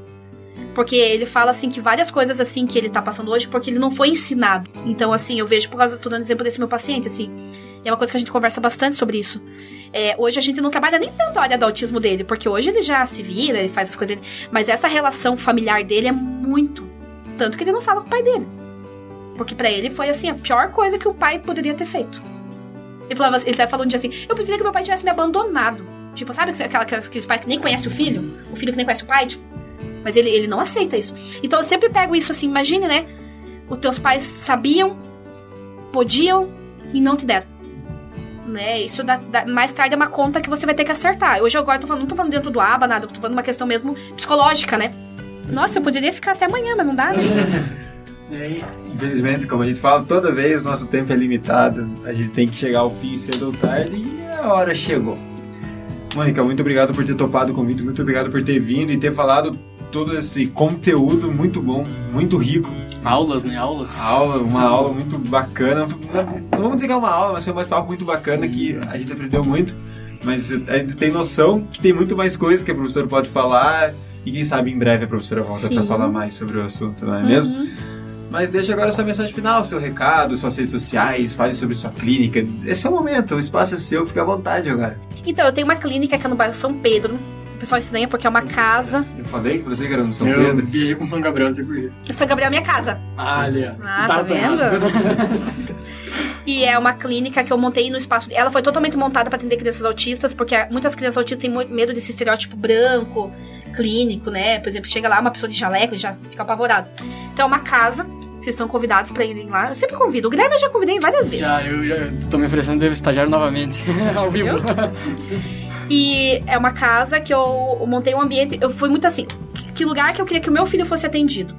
Porque ele fala, assim, que várias coisas, assim, que ele tá passando hoje, porque ele não foi ensinado. Então, assim, eu vejo por causa, tô dando exemplo desse meu paciente, assim. É uma coisa que a gente conversa bastante sobre isso. É, hoje a gente não trabalha nem tanto a área do autismo dele, porque hoje ele já se vira, ele faz as coisas. Mas essa relação familiar dele é muito. Tanto que ele não fala com o pai dele. Porque para ele foi assim a pior coisa que o pai poderia ter feito. Ele falava, ele até falou um dia assim: "Eu preferia que meu pai tivesse me abandonado". Tipo, sabe aqueles pais que nem conhece o filho, o filho que nem conhece o pai, tipo, mas ele, ele não aceita isso. Então eu sempre pego isso assim, imagine, né? Os teus pais sabiam, podiam e não te deram. Né? Isso dá, dá- mais tarde é uma conta que você vai ter que acertar. Hoje agora eu tô falando, não tô falando dentro do aba, nada, eu tô falando uma questão mesmo psicológica, né? Nossa, eu poderia ficar até amanhã, mas não dá, né? Infelizmente, como a gente fala, toda vez nosso tempo é limitado. A gente tem que chegar ao fim cedo ou tarde e a hora chegou. Mônica, muito obrigado por ter topado o convite, muito obrigado por ter vindo e ter falado todo esse conteúdo muito bom, muito rico. Aulas, né? Aulas. Aula, uma aula muito bacana. Não vamos dizer que é uma aula, mas foi um bate-papo muito bacana que a gente aprendeu muito. Mas a gente tem noção que tem muito mais coisas que a professora pode falar. E quem sabe em breve a professora volta para falar mais sobre o assunto, não é mesmo? Uhum. Mas deixa agora sua mensagem final, seu recado, suas redes sociais, fale sobre sua clínica. Esse é o momento, o espaço é seu, fica à vontade agora. Então, eu tenho uma clínica é no bairro São Pedro. O pessoal estranha porque é uma casa. Eu falei pra você que era no São eu Pedro. viajei com São Gabriel, não sei por quê. O São Gabriel é minha casa. Ah, ali, ó. Ah, tá vendo? E é uma clínica que eu montei no espaço. Ela foi totalmente montada para atender crianças autistas, porque muitas crianças autistas têm muito medo desse estereótipo branco, clínico, né? Por exemplo, chega lá uma pessoa de jaleco e já fica apavorados. Então é uma casa, vocês estão convidados para irem lá. Eu sempre convido. O Guilherme eu já convidei várias vezes. Já, eu já tô me oferecendo de estagiário novamente. Ao vivo. E é uma casa que eu montei um ambiente. Eu fui muito assim. que- lugar que eu queria que o meu filho fosse atendido?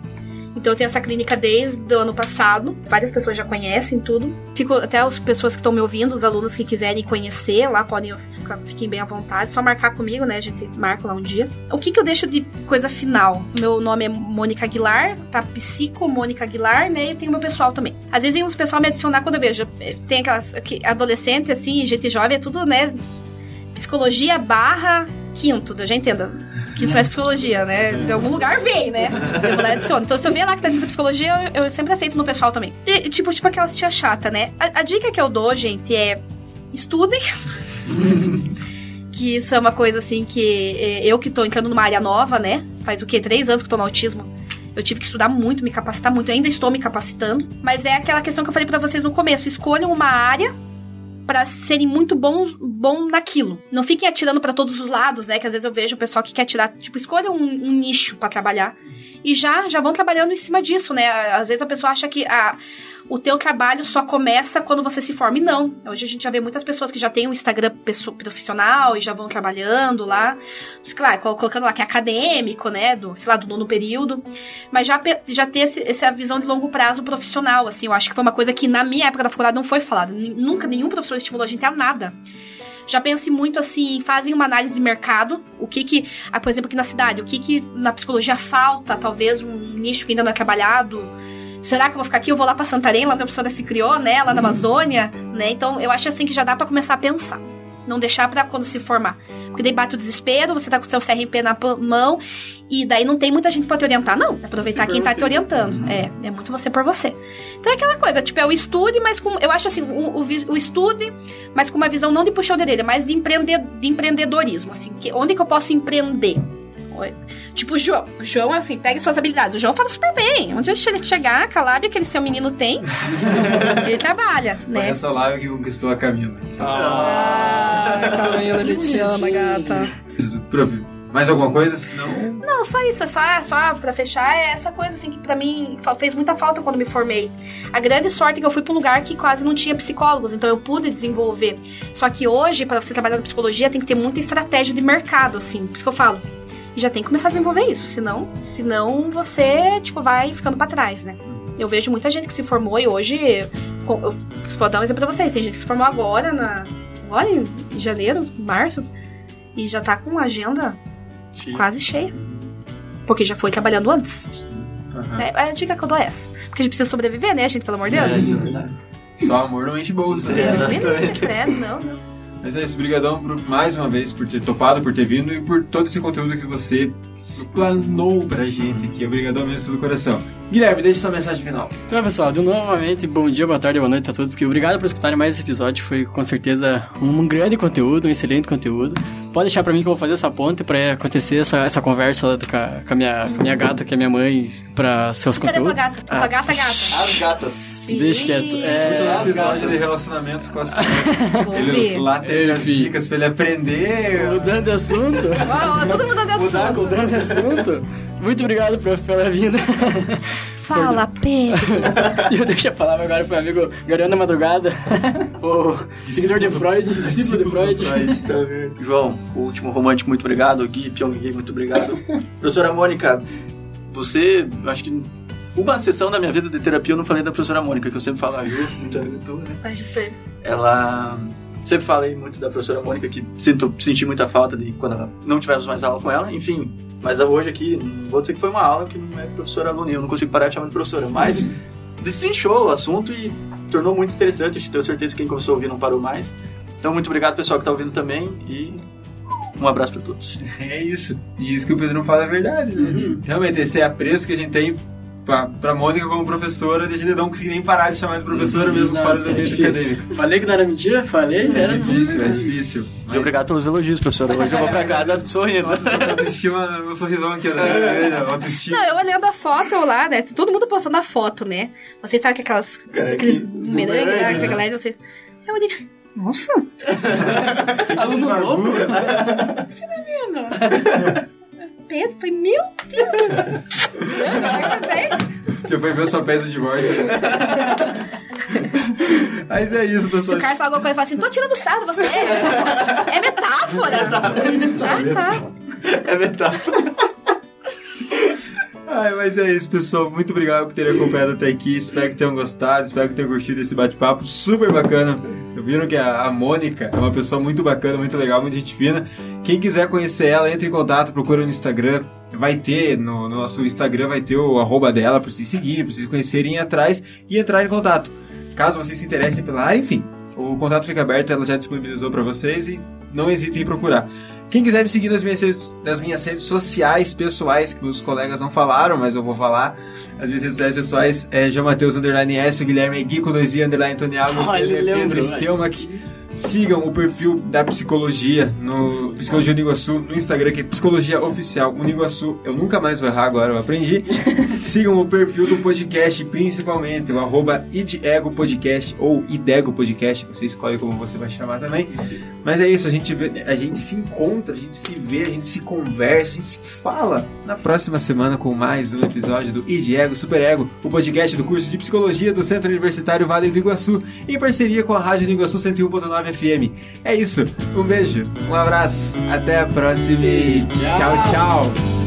Então eu tenho essa clínica desde o ano passado. Várias pessoas já conhecem tudo. Fico até as pessoas que estão me ouvindo, os alunos que quiserem conhecer lá, podem ficar, fiquem bem à vontade. Só marcar comigo, né? A gente marca lá um dia. O que, que eu deixo de coisa final? Meu nome é Mônica Aguilar, tá? Psico Mônica Aguilar, né? E eu tenho meu pessoal também. Às vezes vem os pessoal me adicionar quando eu vejo. eh, Tem aquelas. que adolescente, assim, gente jovem, é tudo, né? Psicologia barra quinto, eu já entendo. Quinto de psicologia, né? De algum lugar vem, né? Eu vou lá adiciono. Então, se eu ver lá que tá escrito psicologia, eu, eu sempre aceito no pessoal também. E, tipo, tipo aquelas tia chata, né? A, a dica que eu dou, gente, é estudem. que isso é uma coisa assim que eh, eu que tô entrando numa área nova, né? Faz o quê? Três anos que eu tô no autismo. Eu tive que estudar muito, me capacitar muito. Eu ainda estou me capacitando. Mas é aquela questão que eu falei pra vocês no começo. Escolham uma área para serem muito bons bom naquilo. Não fiquem atirando para todos os lados, né? Que às vezes eu vejo o pessoal que quer tirar, tipo, escolha um, um nicho para trabalhar e já já vão trabalhando em cima disso, né? Às vezes a pessoa acha que a o teu trabalho só começa quando você se forma. E não. Hoje a gente já vê muitas pessoas que já têm um Instagram profissional e já vão trabalhando lá. Claro, colo- colocando lá que é acadêmico, né? Do, sei lá, do nono período. Mas já, já ter esse- essa visão de longo prazo profissional, assim. Eu acho que foi uma coisa que na minha época da faculdade não foi falado. N- Nunca nenhum professor estimulou a gente a nada. Já pense muito assim, fazem uma análise de mercado, o que que, ah, por exemplo, aqui na cidade, o que que na psicologia falta, talvez um nicho que ainda não é trabalhado. Será que eu vou ficar aqui? Eu vou lá pra Santarém, lá onde a pessoa se criou, né? Lá na Amazônia, né? Então, eu acho assim que já dá pra começar a pensar. Não deixar pra quando se formar. Porque daí bate o desespero, você tá com o seu CRP na mão, e daí não tem muita gente pra te orientar, não. É aproveitar Você quem tá você. te orientando. É, é muito você por você. Então é aquela coisa, tipo, é o estude, mas com. Eu acho assim, o, o, o estude, mas com uma visão não de puxão de orelha, mas de, empreender, de empreendedorismo. Assim, que, onde que eu posso empreender? Tipo o João. O João, assim, pegue suas habilidades. O João fala super bem. Onde ele chegar, a lábia que ele seu menino tem, ele trabalha, Foi né? essa live que conquistou a Camila. Ah, Camila, ele te ama, gata. Mais alguma coisa? Senão. Não, só isso, é só, só pra fechar, é essa coisa assim que pra mim fez muita falta quando me formei. A grande sorte é que eu fui pra um lugar que quase não tinha psicólogos, então eu pude desenvolver. Só que hoje, pra você trabalhar na psicologia, tem que ter muita estratégia de mercado, assim, por isso que eu falo. E já tem que começar a desenvolver isso, senão, senão você, tipo, vai ficando pra trás, né? Eu vejo muita gente que se formou e hoje, eu vou dar um exemplo pra vocês, tem gente que se formou agora, na, agora em janeiro, março, e já tá com agenda Sim. quase cheia. Porque já foi trabalhando antes. Aham. É, a dica que eu dou é essa. Porque a gente precisa sobreviver, né, gente? Pelo amor de Deus. É, isso é verdade. Só amor não enche bolsa. né? É. Exatamente. credo, não, não. Mas é isso, brigadão por, mais uma vez por ter topado, por ter vindo e por todo esse conteúdo que você explanou pra gente aqui. Obrigadão mesmo do coração. Guilherme, deixa sua mensagem final. Então, pessoal, de novamente, bom dia, boa tarde, boa noite a todos. Que obrigado por escutarem mais esse episódio. Foi com certeza um grande conteúdo, um excelente conteúdo. Pode deixar pra mim que eu vou fazer essa ponte pra acontecer essa, essa conversa com a, com a minha, minha gata, que é minha mãe, pra seus Cadê tua conteúdos. gata? Tua gata, gata. As gatas. Deixa quieto. É, um episódio de relacionamentos com a Ele ver. lá teve as dicas pra ele aprender. mudando de assunto. Ó, ó, todo mundo de Mudar, assunto. mudando de assunto. Muito obrigado, prof, pela vinda. Fala, Pedro. E eu deixo a palavra agora pro meu amigo Gariana Madrugada, o seguidor de Freud, discípulo de Freud. Tá vendo? João, o último romântico, muito obrigado. Gui, Pyong Gui, muito obrigado. professora Mônica, você, acho que uma sessão da minha vida de terapia eu não falei da professora Mônica, que eu sempre falo, a Ju, muito amigo tu, né? Pode ser. Ela. Sempre falei muito da professora Mônica, que sinto, senti muita falta de quando ela não tivemos mais aula com ela, enfim. Mas hoje aqui, não vou dizer que foi uma aula que não é professora aluna, eu não consigo parar de chamar de professora, mas destrinchou o assunto e tornou muito interessante. Acho que tenho certeza que quem começou a ouvir não parou mais. Então, muito obrigado, pessoal que está ouvindo também, e um abraço para todos. É isso. E isso que o Pedro não fala é verdade, né? Realmente, esse é apreço que a gente tem pra, pra Mônica como professora, de a gente não conseguir nem parar de chamar de professora mesmo Exato, fora do é ambiente difícil. acadêmico. Falei que não era mentira? Falei, É era difícil, é difícil. E obrigado pelos elogios, professora. Hoje eu vou para casa sorrindo. Nossa, autoestima, meu sorrisão aqui, né? autoestima. Não, eu olhando a foto lá, né? Todo mundo postando a foto, né? Você sabe que aquelas, aqueles bumerangue lá, bumerangue, que a galera, você... Eu olhei... Nossa, Aluno novo? Pedro, foi meu Deus! Já foi ver os papéis do divórcio. Mas é isso, Se pessoal. o cara fala alguma coisa, fala assim, tô tirando sarro, você é, é metáfora. Ah, tá. É metáfora. Ai, mas é isso, pessoal. Muito obrigado por terem acompanhado até aqui. Espero que tenham gostado, espero que tenham curtido esse bate-papo super bacana. Viram que a, Mônica é uma pessoa muito bacana, muito legal, muito gente fina. Quem quiser conhecer ela, entre em contato, procura no Instagram. Vai ter, no, no nosso Instagram, vai ter o arroba dela pra vocês seguirem, pra vocês conhecerem atrás e entrar em contato. Caso vocês se interessem pela área, enfim, o contato fica aberto, ela já disponibilizou pra vocês e não hesitem em procurar. Quem quiser me seguir nas minhas, redes, nas minhas redes sociais pessoais, que meus colegas não falaram, mas eu vou falar. As minhas redes sociais pessoais é João Matheus Underline S, o Guilherme é Gui com dois I, Underline Toniago, Olha, Pedro, é Pedro lembrou, Stelmach. Sigam o perfil da Psicologia no Psicologia Uniguaçu no Instagram, que é Psicologia Oficial Uniguaçu. Eu nunca mais vou errar agora, eu aprendi. Sigam o perfil do podcast, principalmente, o arroba Idego Podcast ou Idego Podcast, você escolhe como você vai chamar também. Mas é isso, a gente, a gente se encontra, a gente se vê, a gente se conversa, a gente se fala na próxima semana com mais um episódio do Idiego Super Ego, o podcast do curso de Psicologia do Centro Universitário Vale do Iguaçu, em parceria com a Rádio do Iguaçu 101.9 FM. É isso, um beijo, um abraço, até a próxima e tchau, tchau.